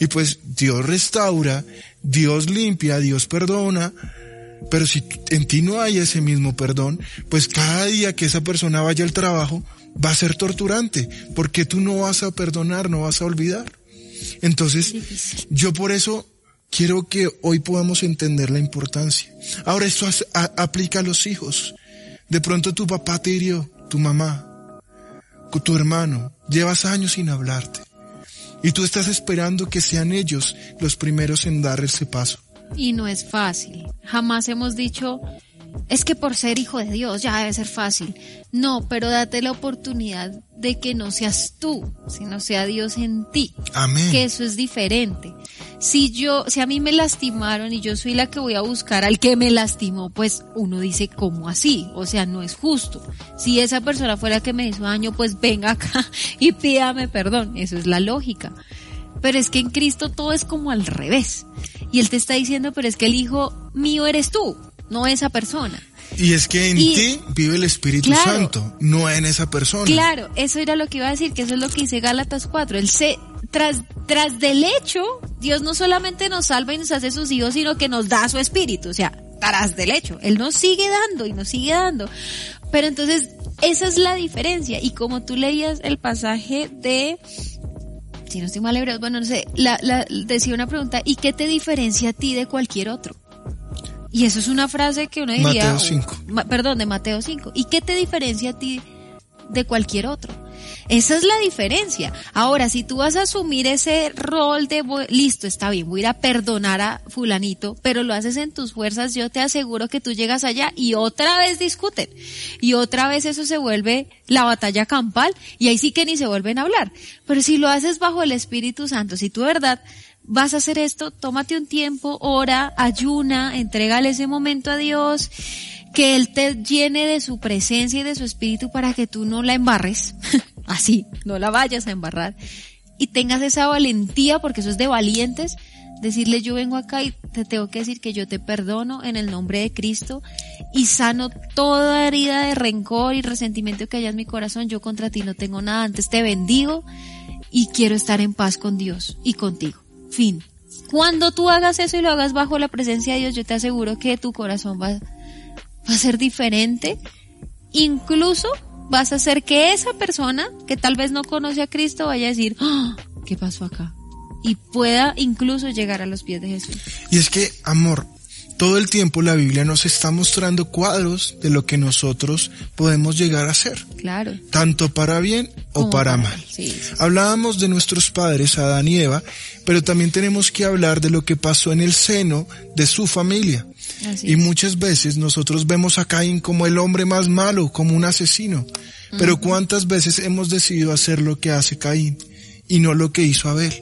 y pues Dios restaura, Dios limpia, Dios perdona, pero si en ti no hay ese mismo perdón, pues cada día que esa persona vaya al trabajo va a ser torturante, porque tú no vas a perdonar, no vas a olvidar. Entonces, yo por eso quiero que hoy podamos entender la importancia. Ahora esto aplica a los hijos. De pronto tu papá te hirió, tu mamá, tu hermano, llevas años sin hablarte. Y tú estás esperando que sean ellos los primeros en dar ese paso. Y no es fácil. Jamás hemos dicho, es que por ser hijo de Dios ya debe ser fácil. No, pero date la oportunidad de que no seas tú, sino sea Dios en ti. Amén. Que eso es diferente. si yo, si a mí me lastimaron y yo soy la que voy a buscar al que me lastimó, pues uno dice, ¿cómo así? O sea, no es justo. Si esa persona fuera la que me hizo daño, pues venga acá y pídame perdón. Eso es la lógica. Pero es que en Cristo todo es como al revés. Y Él te está diciendo, pero es que el hijo mío eres tú, no esa persona. Y es que en ti vive el Espíritu Santo, no en esa persona. Claro, eso era lo que iba a decir, que eso es lo que dice Gálatas 4. Él se, tras, tras del hecho, Dios no solamente nos salva y nos hace sus hijos, sino que nos da su espíritu, o sea, tras del hecho. Él nos sigue dando y nos sigue dando. Pero entonces, esa es la diferencia. Y como tú leías el pasaje de, si no estoy mal bueno, no sé, la, la, decía una pregunta, ¿y qué te diferencia a ti de cualquier otro? Y eso es una frase que uno diría... Mateo 5. perdón, de Mateo 5. ¿Y qué te diferencia a ti de cualquier otro? Esa es la diferencia. Ahora, si tú vas a asumir ese rol de, listo, está bien, voy a ir a perdonar a fulanito, pero lo haces en tus fuerzas, yo te aseguro que tú llegas allá y otra vez discuten. Y otra vez eso se vuelve la batalla campal y ahí sí que ni se vuelven a hablar. Pero si lo haces bajo el Espíritu Santo, si tú verdad vas a hacer esto, tómate un tiempo, ora, ayuna, entrégale ese momento a Dios, que Él te llene de su presencia y de su espíritu para que tú no la embarres, así, no la vayas a embarrar, y tengas esa valentía, porque eso es de valientes, decirle yo vengo acá y te tengo que decir que yo te perdono en el nombre de Cristo y sano toda herida de rencor y resentimiento que haya en mi corazón, yo contra ti no tengo nada, antes te bendigo y quiero estar en paz con Dios y contigo. Fin. Cuando tú hagas eso y lo hagas bajo la presencia de Dios, yo te aseguro que tu corazón va, a ser diferente. Incluso vas a hacer que esa persona que tal vez no conoce a Cristo vaya a decir, ¡Ah! ¿qué pasó acá? Y pueda incluso llegar a los pies de Jesús. Y es que, amor, todo el tiempo la Biblia nos está mostrando cuadros de lo que nosotros podemos llegar a ser. Claro. Tanto para bien o para, mal. Hablábamos de nuestros padres, Adán y Eva, pero también tenemos que hablar de lo que pasó en el seno de su familia. y muchas veces nosotros vemos a Caín como el hombre más malo, como un asesino. Pero cuántas veces hemos decidido hacer lo que hace Caín y no lo que hizo Abel.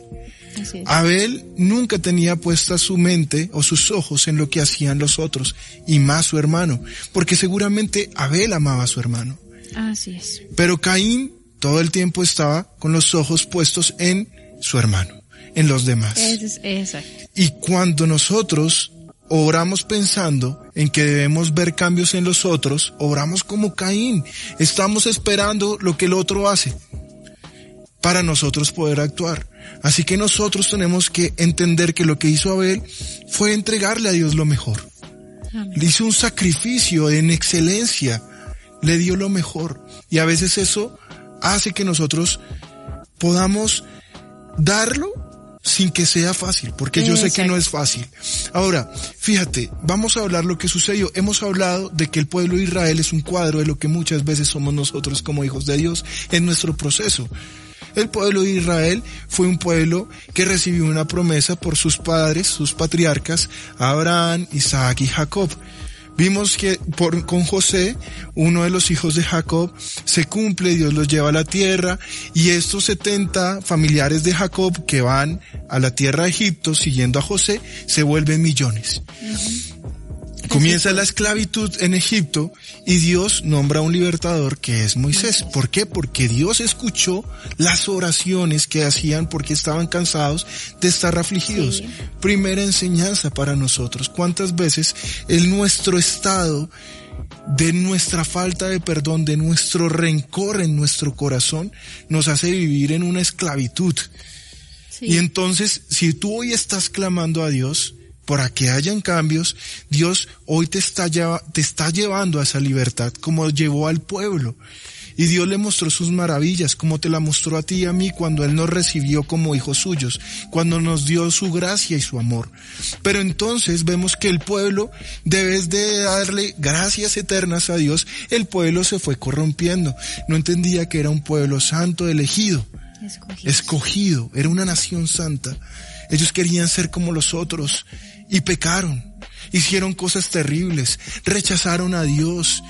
Abel nunca tenía puesta su mente o sus ojos en lo que hacían los otros, y más su hermano, porque seguramente Abel amaba a su hermano. Así es. Pero Caín todo el tiempo estaba con los ojos puestos en su hermano, en los demás. exacto. Y cuando nosotros Obramos pensando en que debemos ver cambios en los otros, obramos como Caín. Estamos esperando lo que el otro hace para nosotros poder actuar. Así que nosotros tenemos que entender que lo que hizo Abel fue entregarle a Dios lo mejor. Le hizo un sacrificio en excelencia, le dio lo mejor. Y a veces eso hace que nosotros podamos darlo sin que sea fácil, porque yo sé que no es fácil. Ahora, fíjate, vamos a hablar lo que sucedió. Hemos hablado de que el pueblo de Israel es un cuadro de lo que muchas veces somos nosotros como hijos de Dios en nuestro proceso. El pueblo de Israel fue un pueblo que recibió una promesa por sus padres, sus patriarcas, Abraham, Isaac y Jacob. Vimos que con José, uno de los hijos de Jacob, se cumple, Dios los lleva a la tierra y estos 70 familiares de Jacob que van a la tierra de Egipto siguiendo a José se vuelven millones. Comienza la esclavitud en Egipto y Dios nombra un libertador que es Moisés. ¿Por qué? Porque Dios escuchó las oraciones que hacían porque estaban cansados de estar afligidos. Primera enseñanza para nosotros. ¿Cuántas veces en nuestro estado de nuestra falta de perdón, de nuestro rencor en nuestro corazón, nos hace vivir en una esclavitud? Y entonces, si tú hoy estás clamando a Dios, para que hayan cambios, Dios hoy te está, te está llevando a esa libertad como llevó al pueblo. Y Dios le mostró sus maravillas, como te la mostró a ti y a mí cuando Él nos recibió como hijos suyos, cuando nos dio su gracia y su amor. Pero entonces vemos que el pueblo, debes de darle gracias eternas a Dios, el pueblo se fue corrompiendo. No entendía que era un pueblo santo, elegido, escogido, escogido era una nación santa. Ellos querían ser como los otros y pecaron. Hicieron cosas terribles, rechazaron a Dios,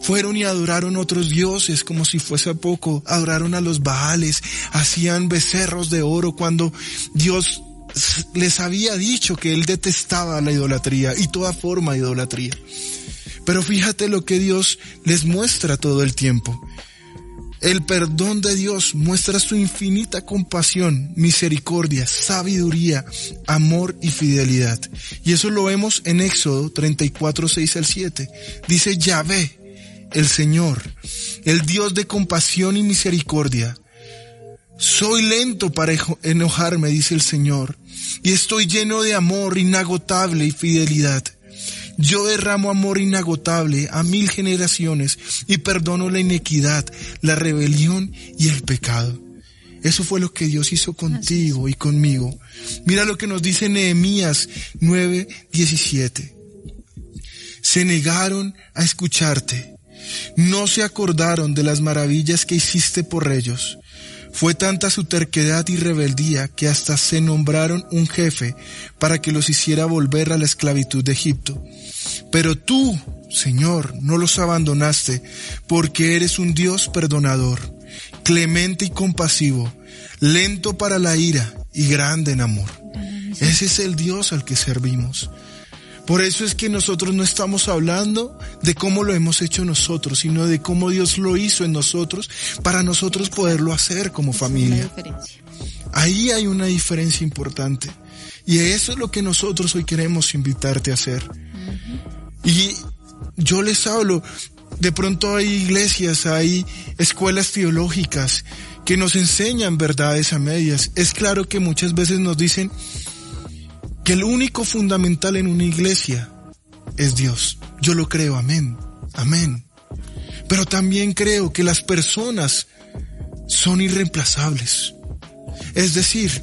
fueron y adoraron otros dioses como si fuese poco, adoraron a los Baales, hacían becerros de oro cuando Dios les había dicho que él detestaba la idolatría y toda forma de idolatría. Pero fíjate lo que Dios les muestra todo el tiempo. El perdón de Dios muestra su infinita compasión, misericordia, sabiduría, amor y fidelidad. Y eso lo vemos en Éxodo 34, 6 al 7. Dice Yahvé, el Señor, el Dios de compasión y misericordia. Soy lento para enojarme, dice el Señor, y estoy lleno de amor inagotable y fidelidad. Yo derramo amor inagotable a mil generaciones y perdono la inequidad, la rebelión y el pecado. Eso fue lo que Dios hizo contigo y conmigo. Mira lo que nos dice Nehemías 9:17. Se negaron a escucharte. No se acordaron de las maravillas que hiciste por ellos. Fue tanta su terquedad y rebeldía que hasta se nombraron un jefe para que los hiciera volver a la esclavitud de Egipto. Pero tú, Señor, no los abandonaste, porque eres un Dios perdonador, clemente y compasivo, lento para la ira y grande en amor. Ese es el Dios al que servimos. Por eso es que nosotros no estamos hablando de cómo lo hemos hecho nosotros, sino de cómo Dios lo hizo en nosotros para nosotros poderlo hacer como familia. Ahí hay una diferencia importante. Y eso es lo que nosotros hoy queremos invitarte a hacer. Y yo les hablo, de pronto hay iglesias, hay escuelas teológicas que nos enseñan verdades a medias. Es claro que muchas veces nos dicen, que el único fundamental en una iglesia es Dios. Yo lo creo, amén, amén. Pero también creo que las personas son irreemplazables. Es decir,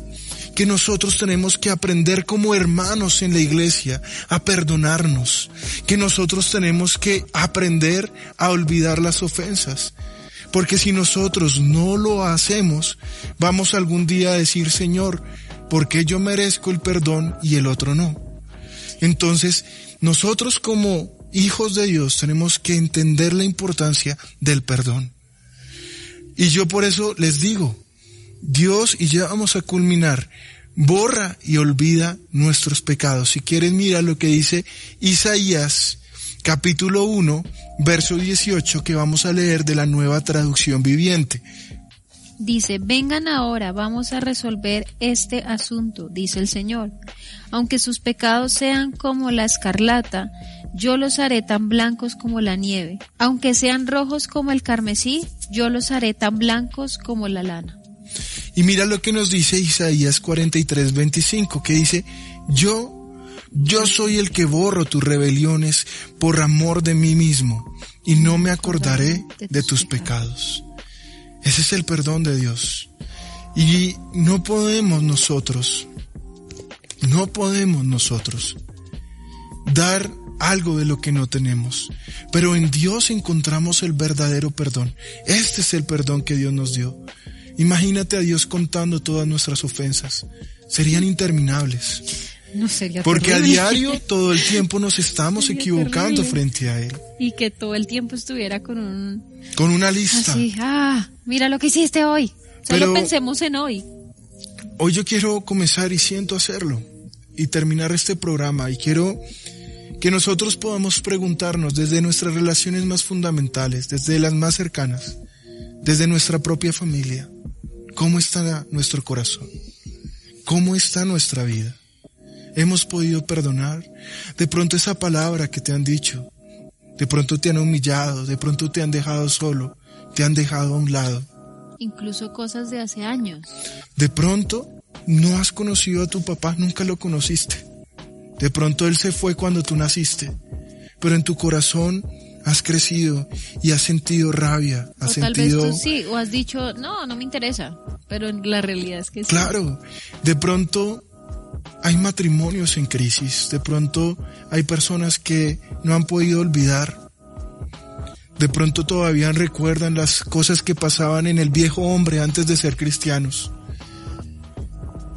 que nosotros tenemos que aprender como hermanos en la iglesia a perdonarnos, que nosotros tenemos que aprender a olvidar las ofensas. Porque si nosotros no lo hacemos, vamos algún día a decir, Señor, porque yo merezco el perdón y el otro no. Entonces, nosotros como hijos de Dios tenemos que entender la importancia del perdón. Y yo por eso les digo, Dios, y ya vamos a culminar, borra y olvida nuestros pecados. Si quieren, mira lo que dice Isaías capítulo 1, verso 18, que vamos a leer de la nueva traducción viviente. Dice, vengan ahora, vamos a resolver este asunto, dice el Señor. Aunque sus pecados sean como la escarlata, yo los haré tan blancos como la nieve. Aunque sean rojos como el carmesí, yo los haré tan blancos como la lana. Y mira lo que nos dice Isaías 43, 25, que dice, yo, yo soy el que borro tus rebeliones por amor de mí mismo, y no me acordaré de tus pecados. Ese es el perdón de Dios. Y no podemos nosotros, no podemos nosotros dar algo de lo que no tenemos. Pero en Dios encontramos el verdadero perdón. Este es el perdón que Dios nos dio. Imagínate a Dios contando todas nuestras ofensas. Serían interminables. No sería Porque a diario, todo el tiempo nos estamos equivocando frente a Él. Y que todo el tiempo estuviera con un... Con una lista. Así, ah, mira lo que hiciste hoy. Solo pensemos en hoy. Hoy yo quiero comenzar y siento hacerlo. Y terminar este programa. Y quiero que nosotros podamos preguntarnos desde nuestras relaciones más fundamentales, desde las más cercanas, desde nuestra propia familia, ¿cómo está nuestro corazón? ¿Cómo está nuestra vida? hemos podido perdonar. De pronto esa palabra que te han dicho, de pronto te han humillado, de pronto te han dejado solo, te han dejado a un lado. Incluso cosas de hace años. De pronto no has conocido a tu papá, nunca lo conociste. De pronto él se fue cuando tú naciste, pero en tu corazón has crecido y has sentido rabia, has o tal sentido... vez tú sí, o has dicho, no, no me interesa, pero la realidad es que sí. Claro, de pronto hay matrimonios en crisis, de pronto hay personas que no han podido olvidar, de pronto todavía recuerdan las cosas que pasaban en el viejo hombre antes de ser cristianos.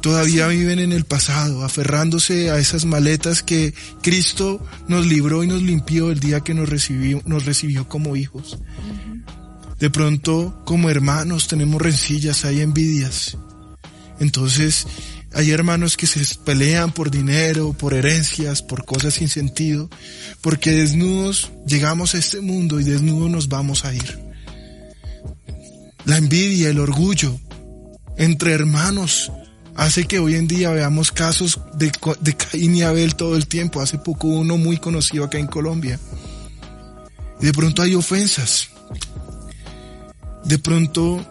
Todavía viven en el pasado, aferrándose a esas maletas que Cristo nos libró y nos limpió el día que nos recibió, nos recibió como hijos. De pronto, como hermanos, tenemos rencillas, hay envidias. Entonces, Hay hermanos que se pelean por dinero, por herencias, por cosas sin sentido, porque desnudos llegamos a este mundo y desnudos nos vamos a ir. La envidia, el orgullo entre hermanos hace que hoy en día veamos casos de, de Caín y Abel todo el tiempo. Hace poco uno muy conocido acá en Colombia. Y de pronto hay ofensas. De pronto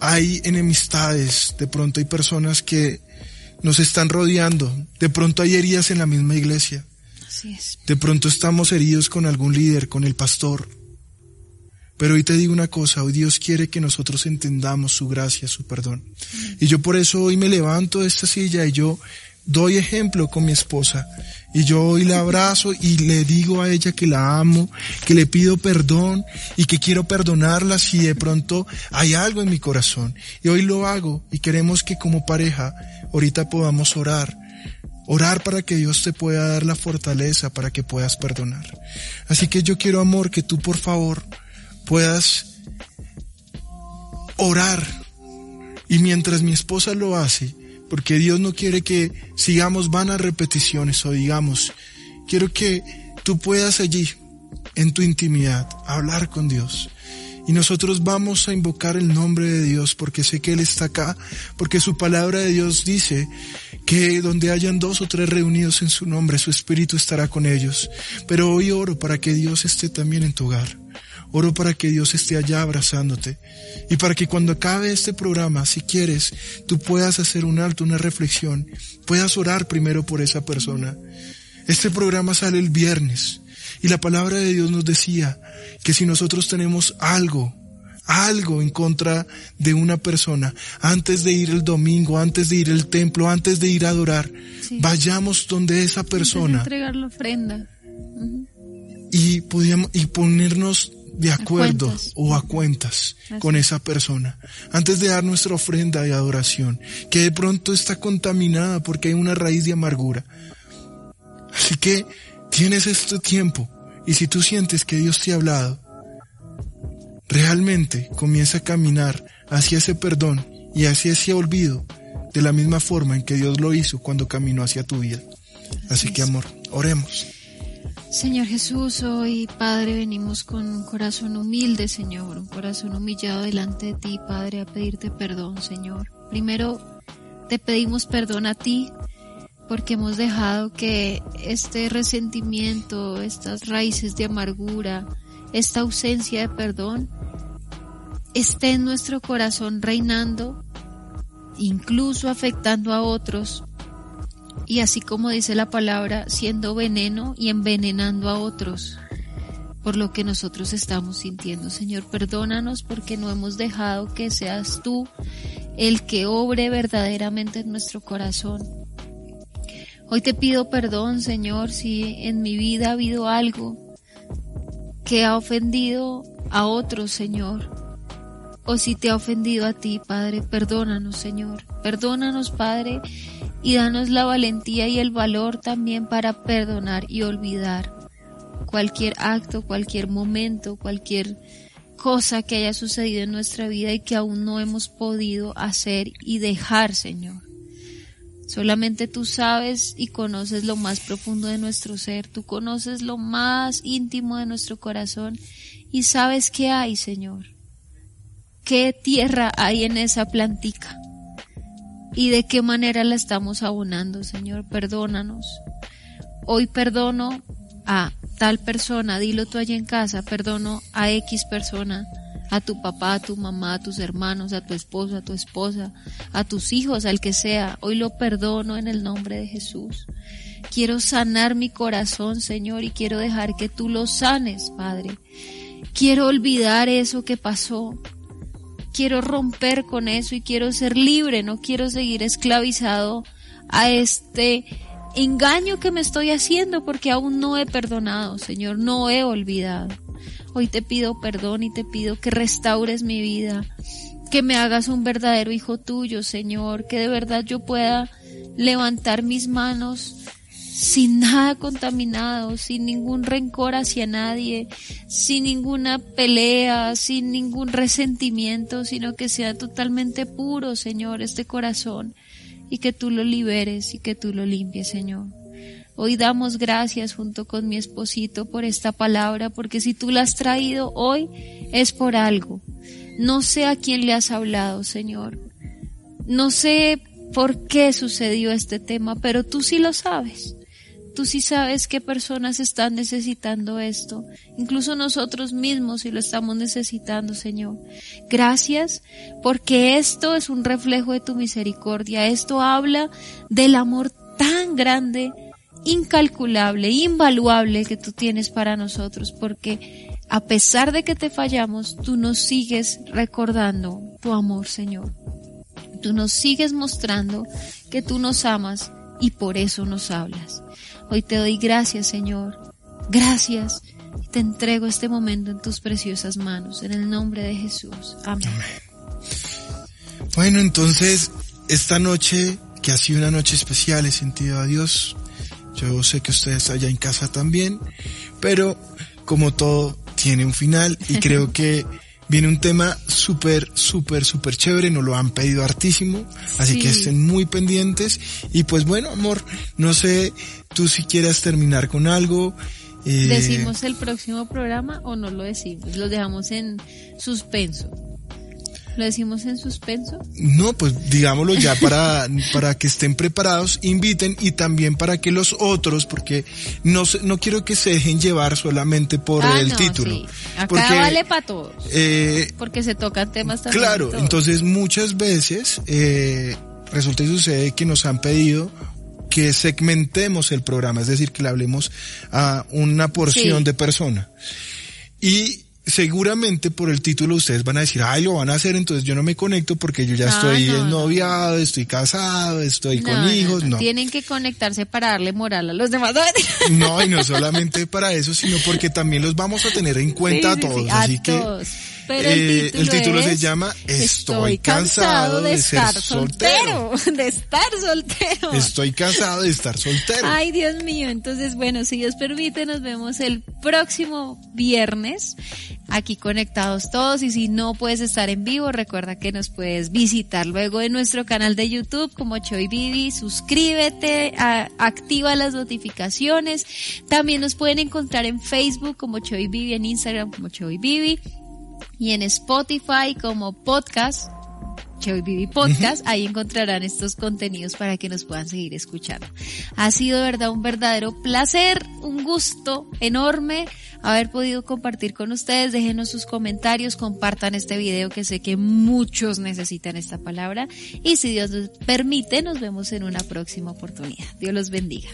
hay enemistades. De pronto hay personas que nos están rodeando. De pronto hay heridas en la misma iglesia. De pronto estamos heridos con algún líder, con el pastor. Pero hoy te digo una cosa, hoy Dios quiere que nosotros entendamos su gracia, su perdón. Y yo por eso hoy me levanto de esta silla y yo doy ejemplo con mi esposa. Y yo hoy la abrazo y le digo a ella que la amo, que le pido perdón y que quiero perdonarla si de pronto hay algo en mi corazón. Y hoy lo hago y queremos que como pareja ahorita podamos orar. Orar para que Dios te pueda dar la fortaleza para que puedas perdonar. Así que yo quiero amor que tú por favor puedas orar. Y mientras mi esposa lo hace, porque Dios no quiere que sigamos vanas repeticiones o digamos, quiero que tú puedas allí, en tu intimidad, hablar con Dios. Y nosotros vamos a invocar el nombre de Dios porque sé que Él está acá, porque su palabra de Dios dice que donde hayan dos o tres reunidos en su nombre, su Espíritu estará con ellos. Pero hoy oro para que Dios esté también en tu hogar. Oro para que Dios esté allá abrazándote y para que cuando acabe este programa, si quieres, tú puedas hacer un alto, una reflexión, puedas orar primero por esa persona. Este programa sale el viernes y la palabra de Dios nos decía que si nosotros tenemos algo, algo en contra de una persona, antes de ir el domingo, antes de ir al templo, antes de ir a adorar, vayamos donde esa persona. Entregar la ofrenda. Y, podíamos, y ponernos de acuerdo o a cuentas con esa persona antes de dar nuestra ofrenda de adoración que de pronto está contaminada porque hay una raíz de amargura. Así que tienes este tiempo y si tú sientes que Dios te ha hablado, realmente comienza a caminar hacia ese perdón y hacia ese olvido de la misma forma en que Dios lo hizo cuando caminó hacia tu vida. Así que amor, oremos. Señor Jesús, hoy Padre venimos con un corazón humilde, Señor, un corazón humillado delante de ti, Padre, a pedirte perdón, Señor. Primero te pedimos perdón a ti porque hemos dejado que este resentimiento, estas raíces de amargura, esta ausencia de perdón esté en nuestro corazón reinando, incluso afectando a otros y así como dice la palabra, siendo veneno y envenenando a otros por lo que nosotros estamos sintiendo. Señor, perdónanos porque no hemos dejado que seas tú el que obre verdaderamente en nuestro corazón. Hoy te pido perdón, Señor, si en mi vida ha habido algo que ha ofendido a otros, Señor, o si te ha ofendido a ti, Padre, perdónanos, Señor. Perdónanos, Padre, y danos la valentía y el valor también para perdonar y olvidar cualquier acto, cualquier momento, cualquier cosa que haya sucedido en nuestra vida y que aún no hemos podido hacer y dejar, Señor. Solamente tú sabes y conoces lo más profundo de nuestro ser, tú conoces lo más íntimo de nuestro corazón y sabes qué hay, Señor. Qué tierra hay en esa plantica y de qué manera la estamos abonando, Señor. Perdónanos. Hoy perdono a tal persona, dilo tú allá en casa, perdono a X persona, a tu papá, a tu mamá, a tus hermanos, a tu esposo, a tu esposa, a tus hijos, al que sea. Hoy lo perdono en el nombre de Jesús. Quiero sanar mi corazón, Señor, y quiero dejar que tú lo sanes, Padre. Quiero olvidar eso que pasó quiero romper con eso y quiero ser libre, no quiero seguir esclavizado a este engaño que me estoy haciendo porque aún no he perdonado, Señor, no he olvidado. Hoy te pido perdón y te pido que restaures mi vida, que me hagas un verdadero hijo tuyo, Señor, que de verdad yo pueda levantar mis manos sin nada contaminado, sin ningún rencor hacia nadie, sin ninguna pelea, sin ningún resentimiento, sino que sea totalmente puro, Señor, este corazón. y que tú lo liberes y que tú lo limpies, Señor. Hoy damos gracias junto con mi esposito por esta palabra, porque si tú la has traído hoy es por algo. No sé a quién le has hablado, Señor. No sé por qué sucedió este tema, pero tú sí lo sabes. Tú sí sabes qué personas están necesitando esto, incluso nosotros mismos si lo estamos necesitando, Señor. Gracias porque esto es un reflejo de tu misericordia. Esto habla del amor tan grande, incalculable, invaluable que tú tienes para nosotros, porque a pesar de que te fallamos, tú nos sigues recordando tu amor, Señor. Tú nos sigues mostrando que tú nos amas y por eso nos hablas. Hoy te doy gracias, Señor. Gracias. Te entrego este momento en tus preciosas manos, en el nombre de Jesús. Amén. Bueno, entonces, esta noche, que ha sido una noche especial, he sentido a Dios. Yo sé que ustedes allá en casa también, pero como todo tiene un final y creo que viene un tema súper, súper, súper chévere, nos lo han pedido hartísimo, así que estén muy pendientes. Y pues bueno, amor, no sé tú si quieras terminar con algo. Eh... ¿Decimos el próximo programa o no lo decimos? Lo dejamos en suspenso. ¿Lo decimos en suspenso? No, pues digámoslo ya para, para que estén preparados, inviten y también para que los otros, porque no, no quiero que se dejen llevar solamente por ah, el no, título. Sí. Acá porque, vale para todos. Eh, porque se tocan temas también. Claro, entonces muchas veces eh, resulta y sucede que nos han pedido que segmentemos el programa, es decir, que le hablemos a una porción sí. de persona. Y seguramente por el título ustedes van a decir, ay, lo van a hacer, entonces yo no me conecto porque yo ya estoy no, ennoviado, estoy casado, estoy con hijos, no. Tienen que conectarse para darle moral a los demás. No, y no solamente para eso, sino porque también los vamos a tener en cuenta Sí, a sí, sí, todos. a Así que todos. Pero eh, el título, se es, llama Estoy cansado de, estar ser soltero. de estar soltero. Estoy cansado de estar soltero. Ay, Dios mío. Entonces, bueno, si Dios permite, nos vemos el próximo viernes aquí conectados todos. Y si no puedes estar en vivo, recuerda que nos puedes visitar luego en nuestro canal de YouTube como Choy Vivi. Suscríbete, a, activa las notificaciones. También nos pueden encontrar en Facebook como Choy Vivi, en Instagram como Choy Vivi y en Spotify como podcast. Choy Vivi Podcast, ahí encontrarán estos contenidos para que nos puedan seguir escuchando. Ha sido de verdad un verdadero placer, un gusto enorme haber podido compartir con ustedes. Déjenos sus comentarios, compartan este video que sé que muchos necesitan esta palabra y si Dios nos permite, nos vemos en una próxima oportunidad. Dios los bendiga.